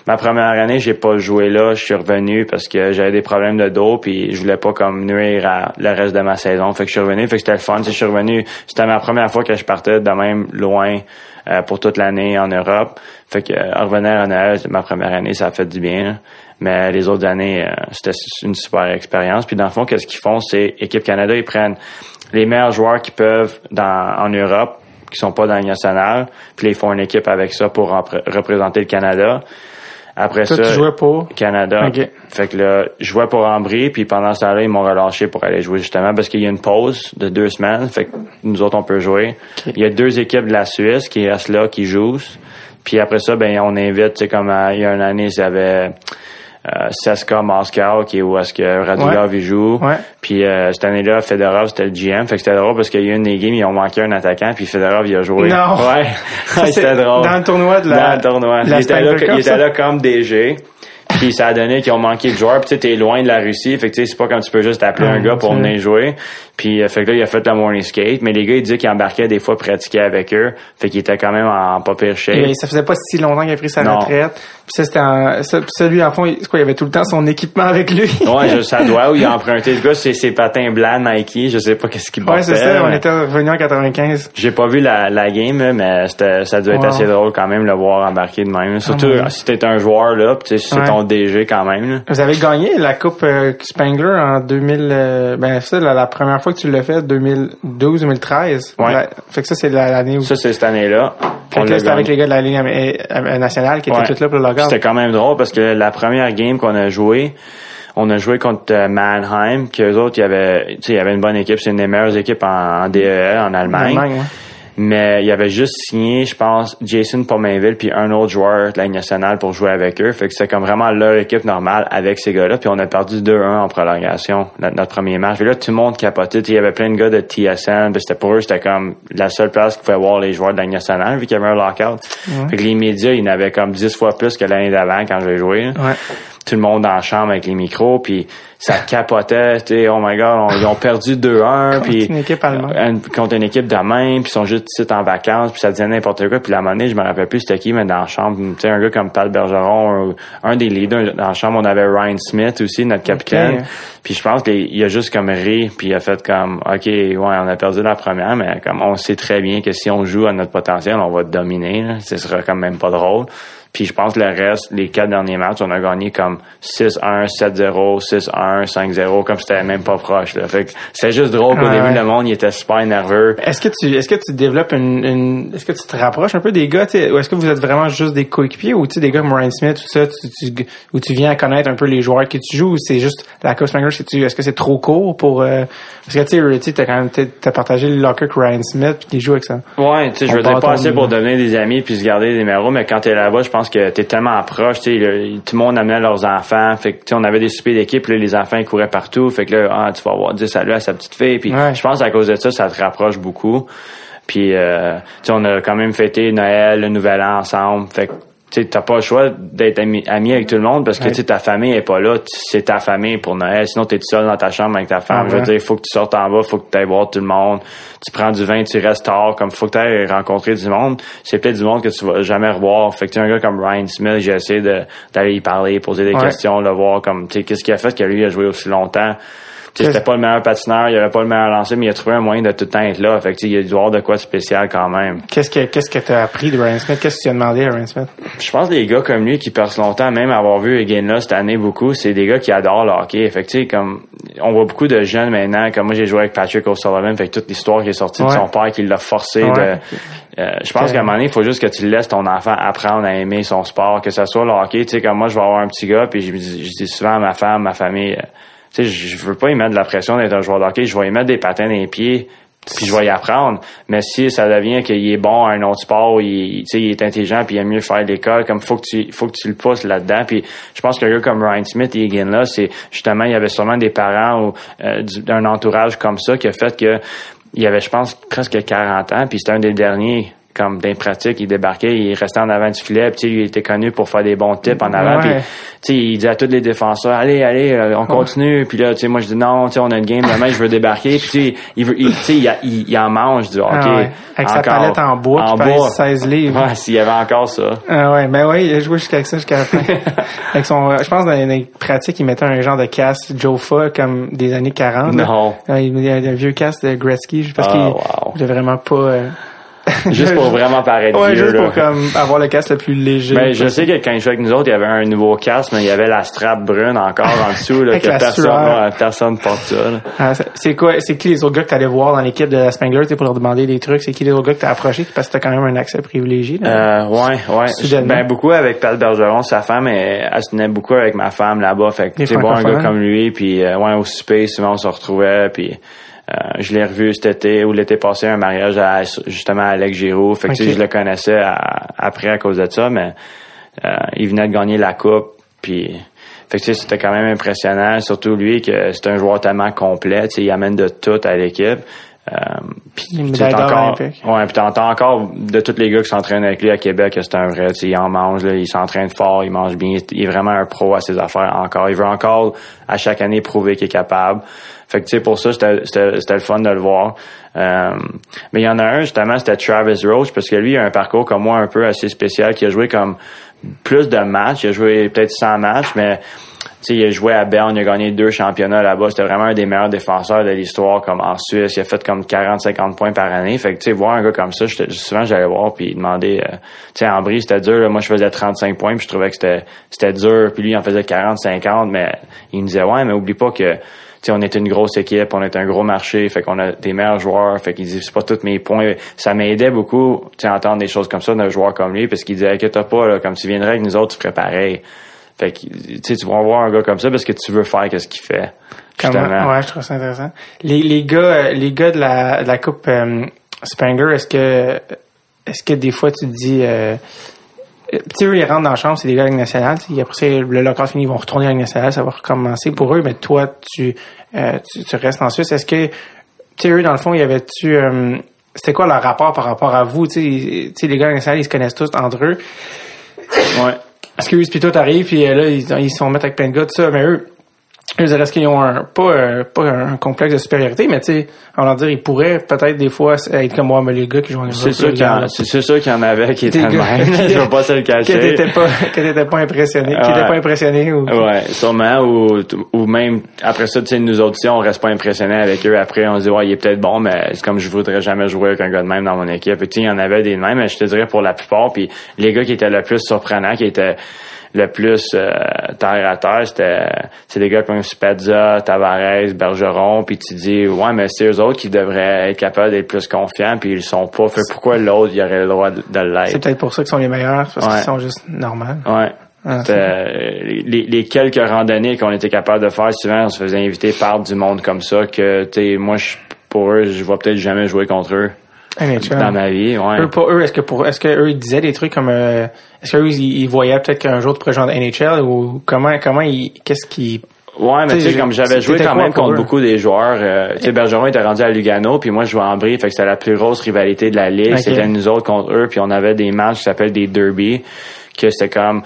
Ma première année, j'ai pas joué là. Je suis revenu parce que j'avais des problèmes de dos puis je voulais pas comme nuire à le reste de ma saison. Fait que je suis revenu. Fait que c'était le fun. Je suis revenu. C'était ma première fois que je partais de même loin euh, pour toute l'année en Europe. Fait que euh, revenir à Noël, ma première année, ça a fait du bien. Mais les autres années, euh, c'était une super expérience. Puis dans le fond, qu'est-ce qu'ils font, c'est Équipe Canada, ils prennent les meilleurs joueurs qu'ils peuvent dans, en Europe, qui sont pas dans la Ligue nationale, puis ils font une équipe avec ça pour repr- représenter le Canada. Après Toi, ça, tu jouais pour. Canada. Fait que là, je jouais pour Ambry, puis pendant ce temps-là, ils m'ont relâché pour aller jouer justement parce qu'il y a une pause de deux semaines. Fait que nous autres, on peut jouer. Il y a deux équipes de la Suisse qui restent là, qui jouent. Puis après ça, ben on invite, tu sais, comme euh, il y a une année, il y avait euh, Seska Moscow, qui est où est-ce que Radulov il joue. Ouais. Puis euh, cette année-là, Fedorov, c'était le GM. Fait que c'était drôle parce qu'il y a une des games, ils ont manqué un attaquant, puis Fedorov, il a joué. Non. Ouais. C'était drôle. Dans le tournoi de la. Dans le tournoi. la il était, là, Cup, il était là comme DG. Puis ça a donné qu'ils ont manqué de joueurs. Puis tu sais, t'es loin de la Russie. Fait que tu sais, c'est pas comme tu peux juste appeler Ah, un gars pour venir jouer. Puis euh, fait que là, il a fait la morning skate. Mais les gars, ils disaient qu'ils embarquaient des fois pratiquer avec eux. Fait qu'il était quand même en pas pire shape. Et ça faisait pas si longtemps qu'il a pris sa Non. retraite. Puis ça, c'était ça, ça, lui, en fond, il, c'est quoi, il avait tout le temps son équipement avec lui. Ouais, je, ça doit, où il a emprunté. Le gars, c'est ses patins blancs Nike. Je sais pas qu'est-ce qu'il Ouais, c'est ça. On était revenu en 95. J'ai pas vu la, la game, mais c'était, ça doit être Wow. assez drôle quand même le voir embarquer de même. Surtout ouais. si t'es un joueur là, pis si Ouais. c'est ton DG quand même. Là. Vous avez gagné la Coupe euh, Spangler en 2000. euh, ben ça, la, la première fois que tu l'as fait, 2012-2013. Ouais. La- fait que ça, c'est la- l'année où. Ça, c'est cette année-là. fait que là, c'était avec les gars de la Ligue nationale qui étaient Ouais. tous là pour le logo. C'était quand même drôle parce que la première game qu'on a joué, on a joué contre euh, Mannheim, que eux autres, il y avait, il y avait une bonne équipe, c'est une des meilleures équipes en, en DEL en Allemagne. Allemagne, ouais. Mais il y avait juste signé, je pense, Jason Pomainville puis un autre joueur de la Ligue nationale pour jouer avec eux. Fait que c'était comme vraiment leur équipe normale avec ces gars-là. Puis on a perdu 2-1 en prolongation, notre, notre premier match. Et là, tout le monde capotait. Il y avait plein de gars de TSN. Puis c'était pour eux, c'était comme la seule place qu'ils pouvaient voir les joueurs de la Ligue nationale vu qu'il y avait un lockout. Fait que les médias, ils en avaient comme 10 fois plus que l'année d'avant quand j'ai joué. Ouais. Tout le monde dans la chambre avec les micros, puis ça capotait, tu oh my god, on- ils ont perdu 2-1, Contre puis une équipe allemande. contre une équipe de même, puis ils sont juste ici en vacances, puis ça disait n'importe quoi, puis la monnaie, je me rappelle plus c'était qui, mais dans la chambre, tu sais, un gars comme Pat Bergeron, un, des leaders dans la chambre, on avait Ryan Smith aussi, notre capitaine, puis je pense qu'il a juste comme ri, puis il a fait comme, ok, ouais, on a perdu la première, mais comme on sait très bien que si on joue à notre potentiel, on va dominer, là. ce sera quand même pas drôle. Puis je pense que le reste, les quatre derniers matchs, on a gagné comme 6-1, 7-0, 6-1, 5-0, comme c'était même pas proche. Là. Fait que c'est juste drôle qu'au Ouais, début, le monde il était super nerveux. Est-ce que tu est-ce que tu développes une, une- est-ce que tu te rapproches un peu des gars ou est-ce que vous êtes vraiment juste des coéquipiers ou tu des gars comme Ryan Smith tout ça tu, tu, où tu viens à connaître un peu les joueurs que tu joues ou c'est juste la Coupe Spangler c'est tu est-ce que c'est trop court pour euh, parce que tu sais, t'as quand même t'as partagé le locker avec Ryan Smith puis il joue avec ça Ouais, tu sais, je veux dire pas assez pour devenir des amis puis se garder des numéros, mais quand t'es là-bas, je pense que t'es tellement proche, tu tout le monde amenait leurs enfants, fait que on avait des soupers d'équipe, là, les enfants ils couraient partout, fait que là, ah, tu vas avoir dit salut à sa petite fille, puis Ouais. je pense à cause de ça, ça te rapproche beaucoup. Puis, euh, on a quand même fêté Noël, le Nouvel An ensemble, fait que tu t'as pas le choix d'être ami, ami avec tout le monde parce que Ouais. tu sais, ta famille est pas là, tu- c'est ta famille pour Noël. Sinon, t'es tout seul dans ta chambre avec ta femme. Ah Je veux dire, il faut que tu sortes en bas, faut que tu ailles voir tout le monde. Tu prends du vin, tu restes tard, comme faut que tu ailles rencontrer du monde. C'est peut-être du monde que tu vas jamais revoir. Fait que tu un gars comme Ryan Smith, j'ai essayé d'aller y parler, poser des Ouais. questions, le voir comme, tu sais, qu'est-ce qu'il a fait que lui a joué aussi longtemps. Tu sais, Qu'est-ce- c'était pas le meilleur patineur, il avait pas le meilleur lancé, mais il a trouvé un moyen de tout le temps être là. Fait que, il y a dû avoir de quoi de spécial quand même. qu'est-ce que qu'est-ce que t'as appris de Ryan Smith? Qu'est-ce que tu as demandé à Ryan Smith? Je pense que des gars comme lui qui percent longtemps, même avoir vu Egan là cette année beaucoup, c'est des gars qui adorent le hockey. Fait que, comme, on voit beaucoup de jeunes maintenant, comme moi j'ai joué avec Patrick O'Sullivan, fait que toute l'histoire qui est sortie Ouais. de son père qui l'a forcé Ouais. de, euh, je pense qu'à un moment donné, il faut juste que tu laisses ton enfant apprendre à aimer son sport, que ce soit le hockey, tu sais, comme moi je vais avoir un petit gars, puis je, dis- je dis souvent à ma femme, ma famille, euh, sais, je veux pas y mettre de la pression d'être un joueur de hockey, je vais y mettre des patins dans les pieds, puis je vais y apprendre. Mais si ça devient qu'il est bon à un autre sport, il, il est intelligent, puis il aime mieux faire l'école, comme faut que tu faut que tu le pousses là-dedans. Puis je pense qu'un gars comme Ryan Smith et Egan là, c'est justement il y avait sûrement des parents ou euh, du- d'un entourage comme ça qui a fait que il avait, je pense, presque 40 ans, puis c'était un des derniers comme d'un pratique, il débarquait, il restait en avant du filet, puis il était connu pour faire des bons tips en avant, Ouais. puis il disait à tous les défenseurs, allez, allez, euh, on continue, puis là, tu sais, moi je dis non, tu sais, on a une game demain, je veux débarquer, puis il veut, il, il, il, il en mange du hockey, Ah ouais. Avec sa palette en bois en bois. 16 livres. Ouais, s'il y avait encore ça. Ah ouais, ben ouais, il a joué jusqu'à ça, jusqu'à la fin. Avec son, je pense dans les, pratiques, il mettait un genre de casque Jofa comme des années 40. là. Non. Il y a un vieux casque de Gretzky, parce Ah, qu'il wow. vraiment pas... euh, Juste pour vraiment paraître Ouais, vieux, juste là. pour comme avoir le casque le plus léger. Ben, je sais que quand il jouait avec nous autres, il y avait un nouveau casque, mais il y avait la strap brune encore en dessous, là, que personne, ouais, personne porte ça, là. Ah, c'est- quoi, c'est qui les autres gars que t'allais voir dans l'équipe de la Spangler, pour leur demander des trucs? C'est qui les autres gars que t'as approché parce que t'as quand même un accès privilégié, là? Euh, ouais, ouais. Ben, beaucoup avec Pat Bergeron, sa femme, elle, elle se tenait beaucoup avec ma femme là-bas. Fait que, tu sais, un gars comme lui, puis, euh, ouais, au souper, souvent, on se retrouvait, puis, je l'ai revu cet été ou l'été passé, un mariage à, justement, à Alex Giroux. Fait que, tu sais, Ok. je le connaissais à- après à cause de ça, mais, euh, il venait de gagner la coupe, puis, fait que, tu sais, c'était quand même impressionnant, surtout lui, que c'est un joueur tellement complet, tu sais, il amène de tout à l'équipe. Euh, puis, t'entends- olympiques. Ouais, puis t'entends encore de tous les gars qui s'entraînent avec lui à Québec que c'est un vrai, il en mange, là, il s'entraîne fort, il mange bien, il est vraiment un pro à ses affaires encore. Il veut encore à chaque année prouver qu'il est capable. Fait que tu sais, pour ça, c'était le fun de le voir. Euh, mais il y en a un, justement, c'était Travis Roach, parce que lui, il a un parcours comme moi un peu assez spécial, qui a joué comme plus de matchs. Il a joué peut-être 100 matchs, mais sais, il a joué à Berne, il a gagné deux championnats là-bas. C'était vraiment un des meilleurs défenseurs de l'histoire, comme en Suisse. Il a fait comme 40-50 points par année. Fait que, tu sais, voir un gars comme ça, souvent, j'allais voir puis demander, euh, tu sais, en bris, c'était dur. là. Moi, je faisais 35 points puis je trouvais que c'était, dur. Puis lui, il en faisait 40-50, mais il me disait, ouais, mais oublie pas que, tu sais, on est une grosse équipe, on est un gros marché, fait qu'on a des meilleurs joueurs, fait qu'il dit, c'est pas tous mes points. Ça m'aidait beaucoup, tu entendre des choses comme ça d'un joueur comme lui, parce qu'il disait, inquiète pas, là, comme tu viendrais avec nous autres, tu ferais pareil. Fait que, tu vas voir un gars comme ça parce que tu veux faire qu'est-ce qu'il fait. Comment? justement. Ouais, je trouve ça intéressant. Les, les gars, euh, les gars de la, de la coupe euh, Spangler, est-ce que, est-ce que des fois tu te dis, euh, tu sais, eux, ils rentrent dans la chambre, c'est des gars de la Ligue nationale, après ça, le local fini, ils vont retourner à la Ligue nationale, ça va recommencer pour eux, mais toi, tu, euh, tu, tu restes en Suisse. Est-ce que, tu sais, eux, dans le fond, il y avait-tu, euh, c'était quoi leur rapport par rapport à vous, tu sais, tu sais, les gars de la Ligue nationale, ils se connaissent tous entre eux? Ouais. Eux, puis toi, t'arrives, puis euh, là, ils, ils se font mettre avec plein de gars, tout ça, mais eux, eux, est-ce qu'ils ont un, pas, un, pas un complexe de supériorité, mais tu sais, on va dire, ils pourraient peut-être des fois être comme moi, mais les gars qui jouent en C'est sûr qu'il y, en- regarde, c'est c'est sûr qu'il y en avait qui étaient gars même. qui- Je vais pas se le cacher. t'étais pas, que t'étais pas impressionné, qui Ouais. était pas impressionné ou. Ouais, sûrement. Ou, ou même, après ça, tu sais, nous autres, on reste pas impressionnés avec eux. Après, on se dit, ouais, il est peut-être bon, mais c'est comme je voudrais jamais jouer avec un gars de même dans mon équipe. Tu sais, il y en avait des de même, mais je te dirais pour la plupart. Puis les gars qui étaient le plus surprenants, qui étaient le plus euh, terre à terre, c'était c'est des gars comme Spezza, Tavares, Bergeron, puis tu dis ouais mais c'est eux autres qui devraient être capables d'être plus confiants puis ils le sont pas. Fait pourquoi l'autre il aurait le droit de, de C'est l'être? peut-être pour ça qu'ils sont les meilleurs, parce Ouais. qu'ils sont juste normaux. Ouais. Ah, euh, les, les quelques randonnées qu'on était capable de faire, souvent, on se faisait inviter par du monde comme ça que, tu sais, moi, je, pour eux, je vais peut-être jamais jouer contre eux. Dans ma vie. Ouais. Eux, pas eux, est-ce que pour, est-ce que eux, ils disaient des trucs comme, euh, est-ce qu'eux, ils, ils voyaient peut-être qu'un jour tu pourrais jouer dans NHL ou comment, comment ils, qu'est-ce qu'ils, Ouais, mais tu sais, comme j'avais joué quand même pour contre eux? beaucoup des joueurs. Euh, tu sais, Bergeron était rendu à Lugano, puis moi, je jouais en Brie, fait que c'était la plus grosse rivalité de la ligue. C'était nous autres contre eux, puis on avait des matchs qui s'appellent des derby, que c'était comme...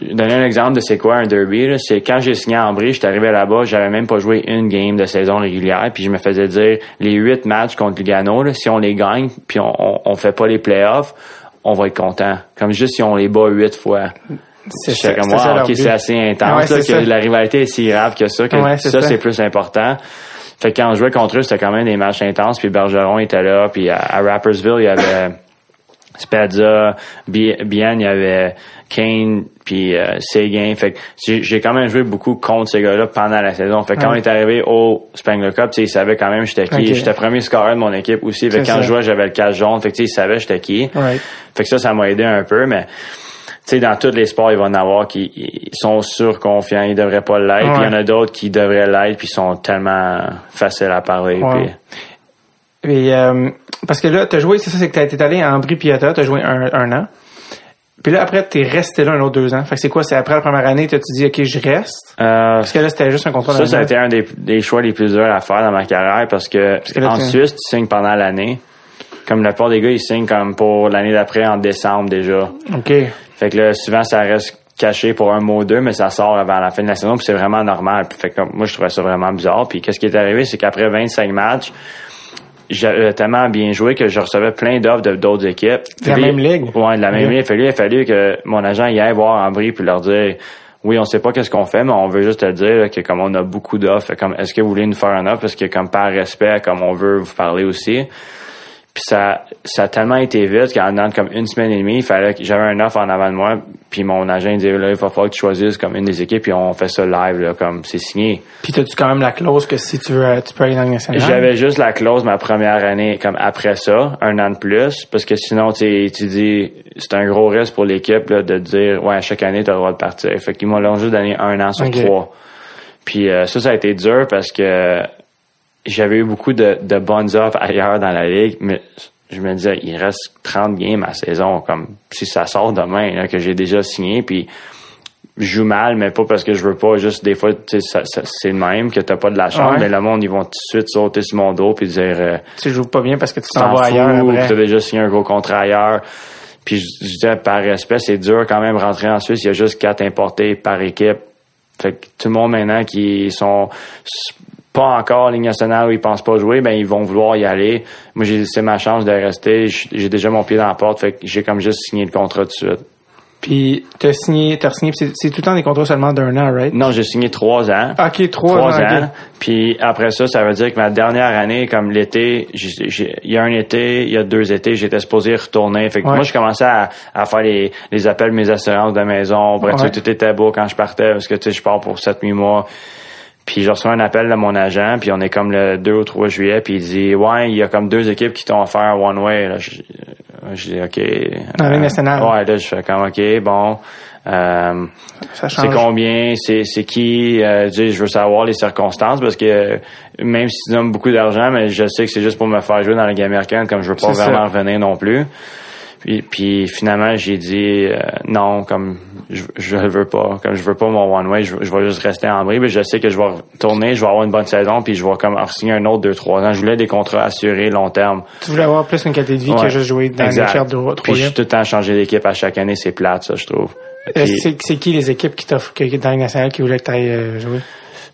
Donner un exemple de c'est quoi un derby, là, c'est quand j'ai signé à Ambry, j'étais arrivé là-bas, j'avais même pas joué une game de saison régulière, puis je me faisais dire les huit matchs contre Lugano, là, si on les gagne, puis on, on, on fait pas les playoffs, on va être content. Comme juste si on les bat huit fois. c'est comme, ok, but. c'est assez intense, Ouais, là, que ça. la rivalité est si grave que ça, que Ouais, ça, c'est plus important. Fait que quand on jouait contre eux, c'était quand même des matchs intenses, puis Bergeron était là, puis à, à Rappersville, il y avait Spezza, Bi- Bien, il y avait Kane, puis euh. Fait que j'ai quand même joué beaucoup contre ces gars-là pendant la saison. Fait que quand Ouais. on est arrivé au Spengler Cup, tu ils savaient quand même j'étais qui. Ok. J'étais premier scoreur de mon équipe aussi. Fait quand ça. je jouais, j'avais le cache jaune. Fait que tu sais, ils savaient j'étais qui. Ouais. Fait que ça, ça m'a aidé un peu, mais tu sais, dans tous les sports, il va en avoir qui ils sont surconfiants, ils devraient pas l'être. Puis il y en a d'autres qui devraient l'être, puis ils sont tellement faciles à parler. Ouais. puis- Et, euh, parce que là, t'as joué, c'est ça, c'est que t'as été allé à Ambry Piata, t'as joué un, un an. Puis là, après, t'es resté là un autre deux ans. Fait que c'est quoi? C'est après la première année, t'as-tu dit, OK, je reste? Euh, Parce que là, c'était juste un contrat ça, ça a été un des, des choix les plus durs à faire dans ma carrière parce que, que là, en Suisse, tu signes pendant l'année. Comme la plupart des gars, ils signent comme pour l'année d'après en décembre déjà. OK. Fait que là, souvent, ça reste caché pour un mois ou deux, mais ça sort avant la fin de la saison, puis c'est vraiment normal. Fait que moi, je trouvais ça vraiment bizarre. Puis qu'est-ce qui est arrivé, c'est qu'après 25 matchs, tellement bien joué que je recevais plein d'offres de d'autres équipes. De la même ligue? Ouais, de la même ligue. Il a fallu, il a fallu que mon agent y aille voir Ambry puis leur dire oui, on sait pas qu'est-ce qu'on fait, mais on veut juste te dire là, que comme on a beaucoup d'offres, comme est-ce que vous voulez nous faire un offre? Parce que comme par respect, comme on veut vous parler aussi. Puis ça, ça a tellement été vite qu'en dedans de comme une semaine et demie, il fallait que j'avais un offre en avant de moi, puis mon agent il disait là, il va falloir que tu choisisses comme une des équipes, puis on fait ça live là, comme c'est signé. Puis t'as-tu quand même la clause que si tu veux, euh, tu peux aller dans le national? J'avais juste la clause ma première année comme après ça, un an de plus, parce que sinon tu tu dis c'est un gros risque pour l'équipe là, de dire ouais chaque année tu as le droit de partir. Fait qu'ils m'ont juste donné un an sur trois. Puis euh, ça ça a été dur parce que j'avais eu beaucoup de, de bonnes offres ailleurs dans la ligue, mais je me disais il reste 30 games à saison comme si ça sort demain là, que j'ai déjà signé puis je joue mal, mais pas parce que je veux pas. Juste des fois, c'est le même que t'as pas de la chance, Ouais. mais le monde, ils vont tout de suite sauter sur mon dos puis dire euh, Tu joues pas bien parce que tu t'en vas ailleurs t'as déjà signé un gros contrat ailleurs. Puis je, je disais par respect, c'est dur quand même rentrer en Suisse. Il y a juste quatre importés par équipe. Fait que tout le monde maintenant qui sont pas encore en Ligue nationale où ils pensent pas jouer, ben ils vont vouloir y aller. Moi j'ai c'est ma chance de rester. J'ai déjà mon pied dans la porte, fait que j'ai comme juste signé le contrat tout de suite. Puis t'as signé, t'as signé, c'est tout le temps des contrats seulement d'un an, right? Non, j'ai signé trois ans. OK, trois, trois ans. Puis après ça, ça veut dire que ma dernière année, comme l'été, il y a un été, il y a deux étés, j'étais supposé retourner. Fait que Ouais. moi, je commençais à, à faire les, les appels de mes assurances de maison. Bref, Ouais. tout était beau quand je partais parce que tu sais, je pars pour 7 huit mois. Puis je reçois un appel de mon agent, puis on est comme le 2 ou 3 juillet, puis il dit Ouais, il y a comme deux équipes qui t'ont offert un one-way. Là, je, je dis OK. Dans Ligue Euh, nationale. Ouais, là, je fais comme OK, bon. Euh, c'est combien, c'est c'est qui, euh, tu sais, je veux savoir les circonstances parce que même si tu donnes beaucoup d'argent, mais je sais que c'est juste pour me faire jouer dans la game américaine comme je veux pas vraiment ça. revenir non plus. Puis, puis finalement j'ai dit euh, non, comme je, je le veux pas, comme je veux pas mon one way, je, je vais juste rester en bris, mais je sais que je vais retourner, je vais avoir une bonne saison, puis je vais comme en signer un autre deux trois ans. Je voulais des contrats assurés long terme. Tu voulais avoir plus une qualité de vie que juste jouer dans Exact. les chairs de Puis je troisième. suis tout le temps changé d'équipe à chaque année, c'est plate ça, je trouve. Euh, Puis- C'est c'est qui les équipes qui t'offrent dans la Ligue nationale qui voulaient que tu ailles jouer?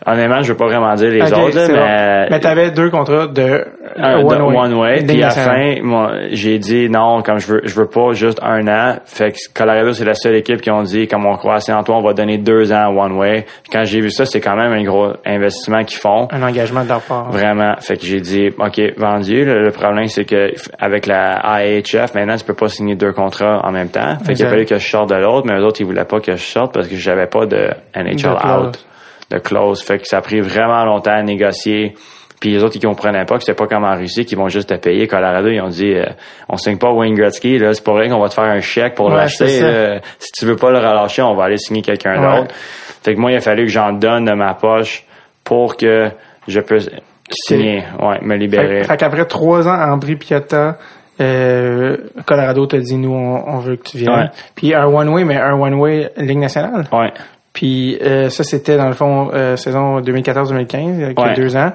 Honnêtement, je veux pas vraiment dire les autres, là, mais bon. Mais t'avais deux contrats de un, de one way. one way. Puis à la fin, moi, j'ai dit non, comme je veux, je veux pas juste un an. Fait que Colorado, c'est la seule équipe qui ont dit, comme on croit assez en toi, on va donner deux ans one way. Puis quand j'ai vu ça, c'est quand même un gros investissement qu'ils font. Un engagement de leur part. Vraiment. Fait que j'ai dit, OK, vendu. Le, le problème, c'est que avec la AHF, maintenant, tu peux pas signer deux contrats en même temps. Fait qu'il a fallu que je sorte de l'autre, mais eux autres, ils voulaient pas que je sorte parce que j'avais pas de NHL De out, de clause. Fait que ça a pris vraiment longtemps à négocier. Puis les autres, ils comprenaient pas que c'était pas comme en Russie qu'ils vont juste te payer. Colorado, ils ont dit, euh, on signe pas Wayne Gretzky, là. C'est pas vrai qu'on va te faire un chèque pour Ouais, l'acheter. Si tu veux pas le relâcher, on va aller signer quelqu'un Ouais. d'autre. Fait que moi, il a fallu que j'en donne de ma poche pour que je puisse signer, ouais, me libérer. Fait, fait qu'après trois ans Brie Piata, euh, Colorado t'a dit nous on, on veut que tu viennes. Ouais. Puis un one way mais un one way Ligue nationale. Ouais. Puis euh, ça c'était dans le fond euh, saison 2014-2015 avec Ouais. deux ans.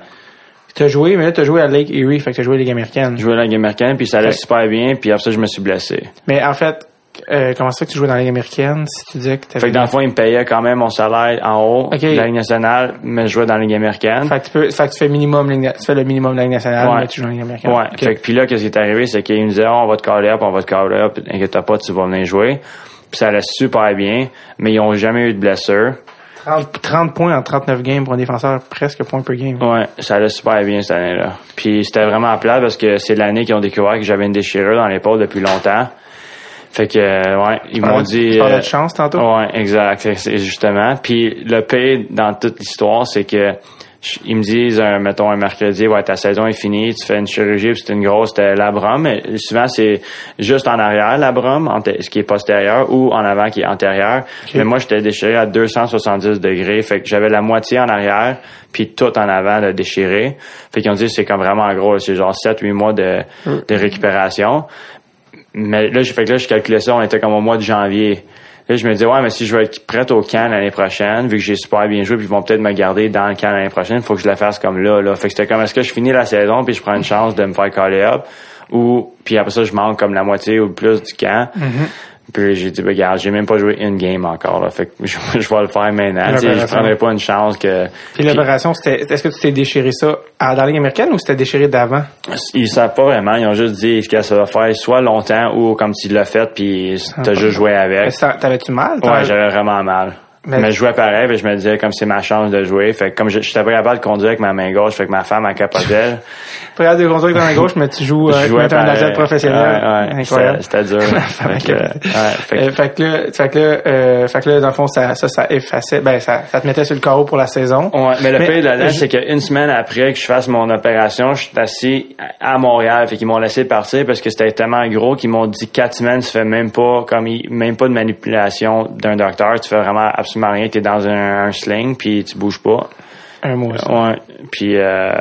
T'as joué mais là t'as joué à Lake Erie fait que t'as joué à Ligue américaine. Jouais à la Ligue américaine, puis ça allait Fait- super bien, puis après ça, je me suis blessé. Mais en fait euh, comment ça que tu jouais dans la Ligue américaine si tu disais que t'avais Fait que dans le fond, ils me payaient quand même mon salaire en haut Ok. de la Ligue nationale, mais je jouais dans la Ligue américaine. fait que tu peux fait que tu fais minimum Ligue- tu fais le minimum de la Ligue nationale Ouais. mais tu joues dans la Ligue américaine. Ouais. Fait que puis là, qu'est-ce qui est arrivé, c'est qu'ils me disaient, Oh, on va te caller up, on va te caller up, inquiète pas, tu vas venir jouer. Puis ça allait super bien, mais ils ont jamais eu de blessure. 30, 30 points en 39 games pour un défenseur presque point per game. Ouais, ça allait super bien cette année-là. Puis c'était vraiment plat parce que c'est l'année qu'ils ont découvert que j'avais une déchirure dans l'épaule depuis longtemps. Fait que, euh, ouais, ils m'ont dit... Tu parlais euh, de chance tantôt? Ouais, exact, justement. Puis le pire dans toute l'histoire, c'est que ils me disent, euh, mettons, un mercredi, ouais, ta saison est finie, tu fais une chirurgie, puis c'est une grosse, c'était labrum. Mais souvent, c'est juste en arrière, labrum, ce qui est postérieur, ou en avant, qui est antérieur. Mais moi, j'étais déchiré à 270 degrés. Fait que j'avais la moitié en arrière, puis tout en avant de déchiré. Fait qu'ils ont dit, c'est comme vraiment gros, là, c'est genre 7-8 mois de, de récupération. Mais là, j'ai fait que là, je calculais ça, on était comme au mois de janvier. Là, je me dis, ouais, mais si je veux être prête au camp l'année prochaine, vu que j'ai super bien joué, puis ils vont peut-être me garder dans le camp l'année prochaine, faut que je le fasse comme là, là. Fait que c'était comme, est-ce que je finis la saison, puis je prends une chance de me faire caller up, ou, puis après ça, je manque comme la moitié ou plus du camp. Puis j'ai dit, ben, regarde, j'ai même pas joué une game encore, là. Fait que je, je vais le faire maintenant. Je prendrais pas une chance que... Puis l'opération, c'était, est-ce que tu t'es déchiré ça à, dans la Ligue américaine ou c'était déchiré d'avant? Ils savent pas vraiment. Ils ont juste dit que ça va faire soit longtemps ou comme tu l'as fait, puis t'as juste joué avec. T'avais-tu mal? Ouais, j'avais vraiment mal. Mais- Mais, je jouais pareil, puis je me disais comme c'est ma chance de jouer. Fait que comme je j'étais pas capable de conduire avec ma main gauche, fait que ma femme a capotait. Tu regardes de conduire dans la gauche, mais tu joues, euh, es un athlète professionnel. Ouais, ouais, Incroyable. c'était- dur. fait, que, ouais, fait que- Euh, fait que là, fait que là, euh, fait que là, dans le fond, ça, ça, ça effaçait, ben, ça, ça te mettait sur le carreau pour la saison. Ouais, mais le pire de je- c'est qu'une semaine après que je fasse mon opération, je suis assis à Montréal. Fait qu'ils m'ont laissé partir parce que c'était tellement gros qu'ils m'ont dit quatre semaines, tu fais même pas comme ils- même pas de manipulation d'un docteur, tu fais vraiment absolument rien, t'es dans un, un sling puis tu bouges pas. Un mois. Ouais. Puis euh,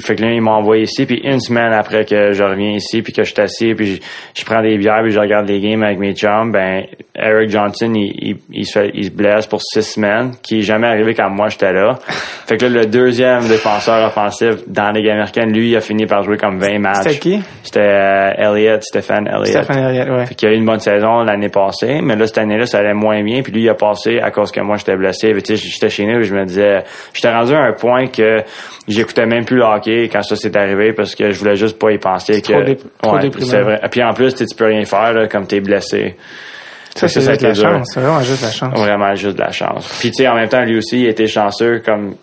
fait que là, ils m'ont envoyé ici, puis une semaine après que je reviens ici, puis que je suis assis, puis je, je prends des bières, puis je regarde les games avec mes chums, ben Eric Johnson, il, il, il se, fait, il se blesse pour six semaines, qui est jamais arrivé quand moi j'étais là. fait que là, le deuxième défenseur offensif dans la Ligue américaine, lui, il a fini par jouer comme 20 matchs. C'était qui? C'était euh, Elliott, Stéphane Elliott. Stéphane Henriette, ouais. Fait qu'il a eu une bonne saison l'année passée, mais là, cette année-là, ça allait moins bien. Puis lui, il a passé à cause que moi, j'étais blessé. Puis, tu sais, j'étais chez nous et je me disais... J'étais rendu à un point que j'écoutais même plus le hockey quand ça s'est arrivé parce que je voulais juste pas y penser. Que, trop ouais, c'est vrai. Puis en plus, tu peux rien faire là, comme t'es blessé. Ça, c'est juste la dur. chance. C'est vraiment juste la chance. Vraiment juste de la chance. Puis tu sais, en même temps, lui aussi, il était chanceux comme...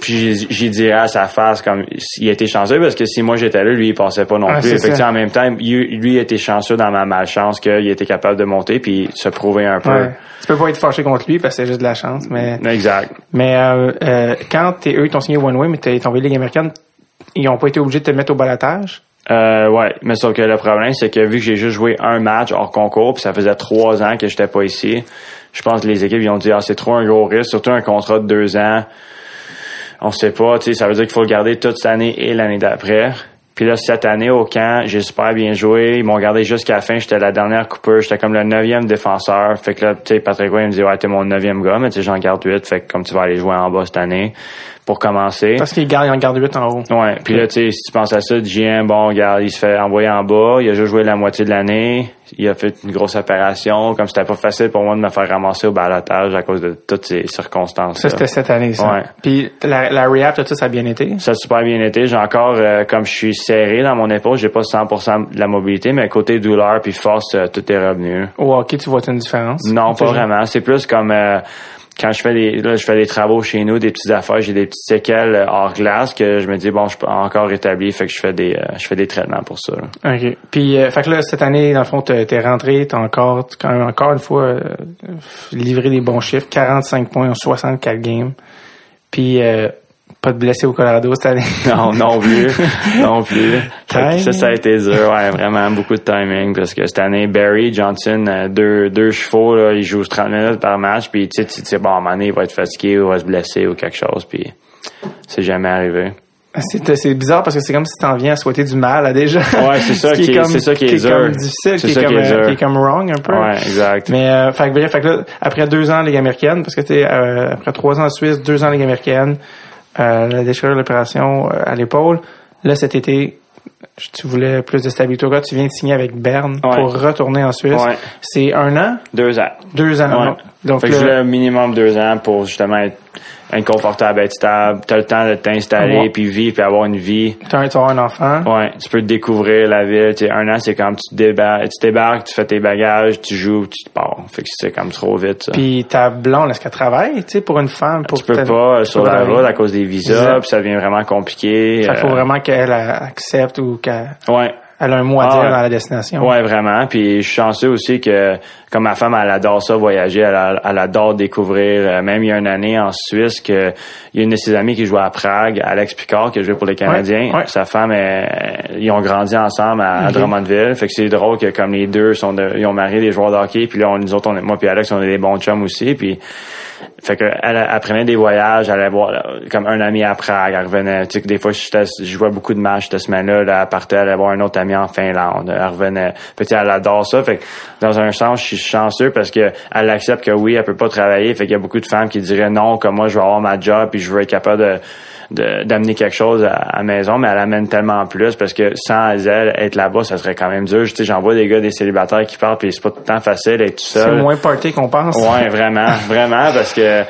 Puis j'y- j'y dirais à sa face comme il était chanceux parce que si moi j'étais là, lui il passait pas non Ah, plus. Fait que, en même temps, lui, il était chanceux dans ma malchance qu'il était capable de monter puis se prouver un peu. Ouais. Tu peux pas être fâché contre lui parce que c'est juste de la chance, mais, Exact. mais, euh, euh, quand t'es, eux, ils t'ont signé One Way, mais t'es tombé Ligue américaine, ils ont pas été obligés de te mettre au balotage? Euh, ouais, mais sauf que le problème, c'est que vu que j'ai juste joué un match hors concours, puis ça faisait trois ans que j'étais pas ici, je pense que les équipes ils ont dit ah c'est trop un gros risque, surtout un contrat de deux ans. On sait pas, tu sais, ça veut dire qu'il faut le garder toute cette année et l'année d'après. Puis là, cette année au camp, j'ai super bien joué. Ils m'ont gardé jusqu'à la fin. J'étais la dernière coupeur. J'étais comme le neuvième défenseur. Fait que là, tu sais, Patrick Roy, il me dit, ouais, t'es mon neuvième gars, mais tu sais, j'en garde huit. Fait que comme tu vas aller jouer en bas cette année pour commencer. Parce qu'ils gardent, ils en gardent 8 en haut. Ouais, puis là, tu sais, si tu penses à ça, GM, bon, regarde, il se fait envoyer en bas, il a juste joué la moitié de l'année, il a fait une grosse opération, comme c'était pas facile pour moi de me faire ramasser au balotage à cause de toutes ces circonstances. Ça, c'était cette année, ça. Ouais. Puis la, la rehab, tout ça, ça a bien été? Ça a super bien été. J'ai encore, euh, comme je suis serré dans mon épaule, j'ai pas 100% de la mobilité, mais côté douleur puis force, euh, tout est revenu. Au hockey, tu vois une différence? Non, pas vraiment. C'est plus comme euh, quand je fais des là, je fais des travaux chez nous, des petites affaires, j'ai des petites séquelles euh, hors glace que je me dis bon, je peux encore rétablir, fait que je fais des euh, je fais des traitements pour ça. là. OK. Puis, euh, fait que là, cette année, dans le fond, t'es t'es rentré, t'as encore, quand même encore une fois euh, livré des bons chiffres. 45 points en 64 games. Puis, euh, pas de blessés au Colorado cette année. Non, non plus, non plus. Ça, ça a été dur, ouais, vraiment beaucoup de timing parce que cette année, Barry Johnson, euh, deux deux chevaux, là, il joue 30 minutes par match, puis tu sais, tu sais, bon, à un moment donné, il va être fatigué ou il va se blesser ou quelque chose, puis c'est jamais arrivé. C'est c'est bizarre parce que c'est comme si t'en viens à souhaiter du mal à des gens. Ouais, c'est ça Ce qui est- comme- c'est ça qui est dur. comme difficile, C'est qui ça est qui comme, est euh, dur. qui est comme wrong un peu. Ouais, exact. Mais euh, fait bref, fait là, après deux ans en Ligue américaine, parce que t'es euh, après trois ans en Suisse, deux ans en Ligue américaine, euh, la déchirure de l'opération euh, à l'épaule. Là, cet été, tu voulais plus de stabilité. Tu viens de signer avec Berne Ouais. pour retourner en Suisse. Ouais. C'est un an, Deux ans. deux ans. Ouais. Donc fait que je voulais un minimum deux ans pour justement être inconfortable, être stable. T'as le temps de t'installer, Ouais. puis vivre, puis avoir une vie. t'as un, un enfant. Ouais, tu peux découvrir la ville. Tu sais, un an, c'est comme tu débarques, tu débarques, tu fais tes bagages, tu joues, tu te pars. Fait que c'est comme trop vite, ça. Puis ta blonde, est-ce qu'elle travaille, tu sais, pour une femme? Pour tu peux pas euh, sur peux la route à cause des visas, puis ça devient vraiment compliqué. Fait qu'il faut euh, vraiment qu'elle euh, accepte ou qu'elle Ouais. elle a un mot à Ah, dire dans la destination. Ouais, vraiment. Puis je suis chanceux aussi que comme ma femme, elle adore ça, voyager, elle, elle adore découvrir. Euh, même il y a une année en Suisse que il y a une de ses amies qui jouait à Prague, Alex Picard, qui a joué pour les Canadiens. Ouais, ouais. Sa femme, elle- ils ont grandi ensemble à. Drummondville. Fait que c'est drôle que comme les deux sont de- ils ont marié des joueurs de hockey, puis là, on, nous autres, on, est- moi puis Alex, on est des bons chums aussi. Puis fait que elle, elle prenait des voyages, elle allait voir euh, comme un ami à Prague, elle revenait. Tu sais que des fois je jouais beaucoup de matchs cette semaine-là, là, elle partait, elle allait voir un autre ami en Finlande, elle revenait. Fait que, tu sais, elle adore ça. Fait que dans un sens, je suis chanceux parce que elle accepte que oui, elle peut pas travailler. Fait qu'il y a beaucoup de femmes qui diraient non, comme moi je veux avoir ma job puis je veux être capable de d'amener quelque chose à, la maison, mais elle amène tellement plus parce que sans elle être là-bas, ça serait quand même dur. Tu sais, j'en vois des gars, des célibataires qui partent, puis c'est pas tout le temps facile d'être tout C'est seul. moins party qu'on pense. Ouais, vraiment, vraiment, parce que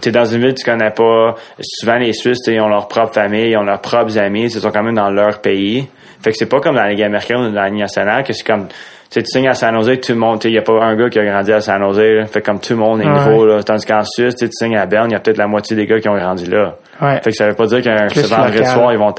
t'es dans une ville que tu connais pas. Souvent, les Suisses, ils ont leur propre famille, ils ont leurs propres amis, ils sont quand même dans leur pays. Fait que c'est pas comme dans la Ligue américaine ou dans la Ligue nationale, que c'est comme, tu signes à San Jose, tout le monde, tu sais, y a pas un gars qui a grandi à San Jose, là. Fait comme tout le monde est Ouais. nouveau, là. Tandis qu'en Suisse, tu signes à Berne, il y a peut-être la moitié des gars qui ont grandi là. Ouais. Fait que ça veut pas dire qu'un ce vendredi soir, ils vont Ouais,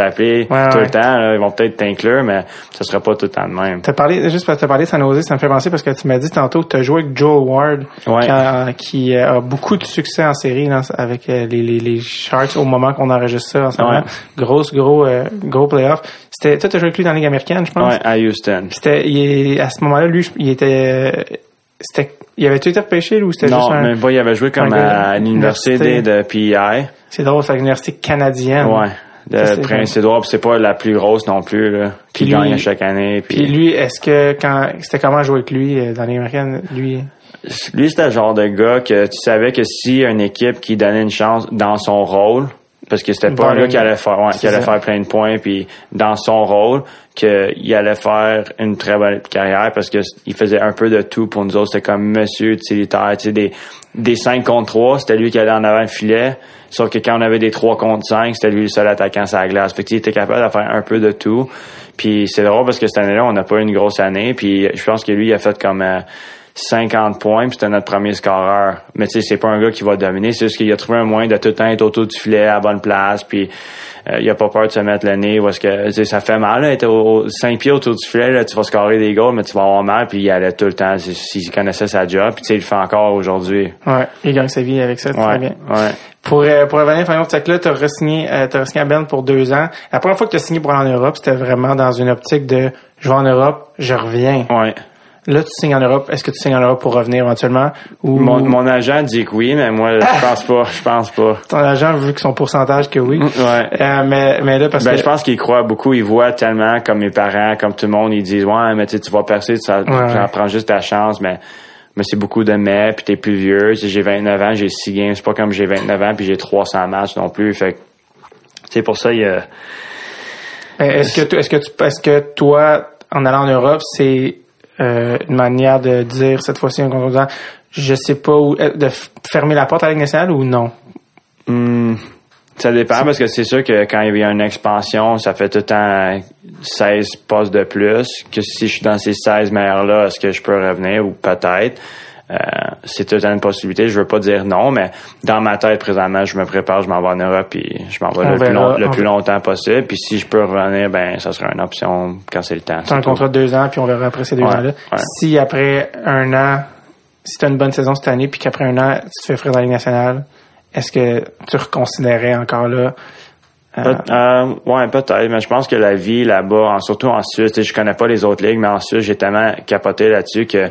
tout ouais. le temps, là. Ils vont peut-être t'inclure, mais ça sera pas tout le temps de même. T'as parlé, juste parce que t'as parlé de San Jose, ça me fait penser parce que tu m'as dit tantôt que t'as joué avec Joe Ward, Ouais. qui, a, qui a beaucoup de succès en série là, avec euh, les, les, les Sharks au moment qu'on enregistre ça en ce moment. Grosse, gros, euh, gros playoff. C'était, toi, t'as joué avec lui dans la Ligue américaine, je pense? Ouais, à Houston. C'était, à ce moment-là, lui, il était, c'était, il avait-tu été repêché, ou c'était Non, juste un, même pas, il avait joué comme à l'université de PEI. c'est drôle, c'est à l'université canadienne. Ouais. De Prince-Édouard, puis c'est pas la plus grosse non plus, là. Lui- gagne à chaque année. Puis, Puis lui, est-ce que quand, c'était comment jouer avec lui euh, dans la Ligue américaine, lui? lui, c'était le genre de gars que tu savais que si une équipe qui donnait une chance dans son rôle, parce que c'était pas un gars qui allait faire, ouais, qui allait ça. faire plein de points, puis dans son rôle, qu'il allait faire une très bonne carrière parce que il faisait un peu de tout pour nous autres. C'était comme monsieur utilitaire, tu sais, des, des 5 contre 3, c'était lui qui allait en avant le filet. Sauf que quand on avait des 3 contre 5, c'était lui le seul attaquant sur la glace. Fait qu'il était capable de faire un peu de tout. Puis c'est drôle parce que cette année-là, on n'a pas eu une grosse année. Puis je pense que lui, il a fait comme euh, 50 points, puis c'était notre premier scoreur. Mais tu sais, c'est pas un gars qui va dominer. C'est juste qu'il a trouvé un moyen de tout le temps être autour du filet, à la bonne place. Puis euh, il a pas peur de se mettre le nez. Parce que tu sais, ça fait mal, être au, 5 pieds autour du filet. Là, tu vas scorer des goals, mais tu vas avoir mal. Puis il allait tout le temps s'il connaissait sa job. Puis tu sais, il le fait encore aujourd'hui. Ouais, il gagne sa vie avec ça, très Ouais, bien. ouais. Pour, euh, pour revenir Final là, tu as euh, t'as signé à Berne pour deux ans. La première fois que tu as signé pour aller en Europe, c'était vraiment dans une optique de je vais en Europe, je reviens. Ouais. Là, tu signes en Europe. Est-ce que tu signes en Europe pour revenir éventuellement? Ou Mon, mon agent dit que oui, mais moi, je pense pas. Je pense pas. ton agent, vu que son pourcentage que oui. Ouais. Euh, mais, mais là, parce Ben, que. je pense qu'il croit beaucoup. Il voit tellement, comme mes parents, comme tout le monde, ils disent, ouais, mais tu vas percer, tu, Ouais, prends juste ta chance, mais, mais c'est beaucoup de mais, puis t'es plus vieux. J'ai 29 ans, j'ai 6 games. C'est pas comme j'ai 29 ans, puis j'ai 300 matchs non plus. Fait sais, pour ça, il y a, Est-ce que, est-ce que tu, est-ce que toi, en allant en Europe, c'est euh, une manière de dire cette fois-ci un contre je sais pas où, euh, de fermer la porte à la Ligue nationale ou non? Hmm, ça dépend parce que c'est sûr que quand il y a une expansion, ça fait tout le temps 16 postes de plus. Que si je suis dans ces 16 meilleurs-là, est-ce que je peux revenir ou peut-être? Euh, c'est tout le temps une possibilité. Je veux pas dire non, mais dans ma tête, présentement, je me prépare, je m'en vais en Europe et je m'en vais le, plus, long- le plus longtemps possible. Puis si je peux revenir, ben ça sera une option quand c'est le temps. Tu as un contrat de deux ans, puis on verra après ces deux Ouais, ans-là. ouais. Si après un an, si tu as une bonne saison cette année, puis qu'après un an, tu te fais offrir dans la Ligue nationale, est-ce que tu reconsidérais encore là? euh, euh, ouais, peut-être, mais je pense que la vie là-bas, surtout en Suisse, je connais pas les autres ligues, mais en Suisse, j'ai tellement capoté là-dessus que,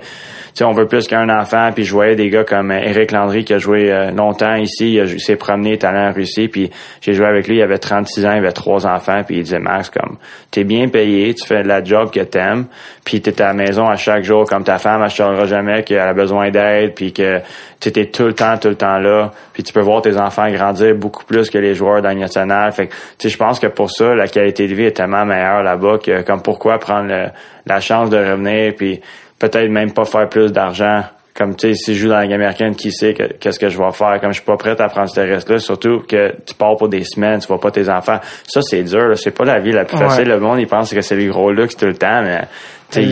sais, on veut plus qu'un enfant, puis je voyais des gars comme euh, Eric Landry qui a joué euh, longtemps ici, il, s'est promené, il est allé en Russie, puis j'ai joué avec lui, il avait 36 ans, il avait trois enfants, puis il disait, Max, comme, t'es bien payé, tu fais la job que t'aimes, puis t'es à la maison à chaque jour, comme ta femme, elle jamais qu'elle a besoin d'aide, puis que tu es tout le temps, tout le temps là, puis tu peux voir tes enfants grandir beaucoup plus que les joueurs dans le national. Fait que, tu sais, je pense que pour ça, la qualité de vie est tellement meilleure là-bas que, comme pourquoi prendre le- la chance de revenir, puis peut-être même pas faire plus d'argent. Comme, tu sais, si je joue dans la Ligue américaine, qui sait que- qu'est-ce que je vais faire? Comme je suis pas prêt à prendre ce reste-là, surtout que tu pars pour des semaines, tu vois pas tes enfants. Ça, c'est dur. C'est pas la vie la plus Ouais. facile. Le monde, il pense que c'est les gros luxe tout le temps, mais,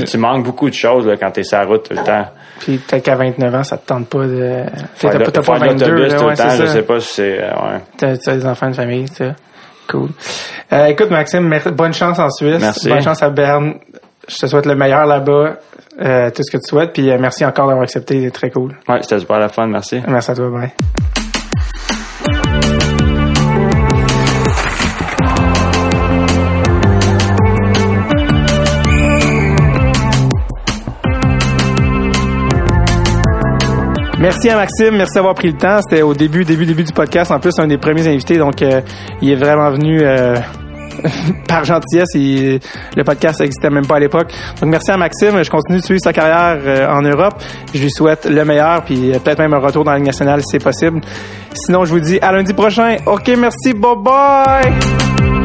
tu manques beaucoup de choses, là, quand t'es sur la route tout le temps. Puis peut-être qu'à 29 ans, ça te tente pas de... T'as pas, t'as pas faire de 22, l'autobus là, tout ouais, le temps, je sais pas si c'est, euh, ouais. T'as, des enfants de famille, ça. Cool. Euh, écoute, Maxime, bonne chance en Suisse. Merci. Bonne chance à Berne. Je te souhaite le meilleur là-bas, euh, tout ce que tu souhaites, puis euh, merci encore d'avoir accepté, c'est très cool. Ouais, c'était super la fun, merci. Merci à toi, bye. Merci à Maxime, merci d'avoir pris le temps. C'était au début, début, début du podcast. En plus, un des premiers invités, donc euh, il est vraiment venu euh, par gentillesse. Il- le podcast n'existait même pas à l'époque. Donc merci à Maxime. Je continue de suivre sa carrière euh, en Europe. Je lui souhaite le meilleur, puis euh, peut-être même un retour dans la Ligue nationale si c'est possible. Sinon, je vous dis à lundi prochain. OK, merci, bye bye!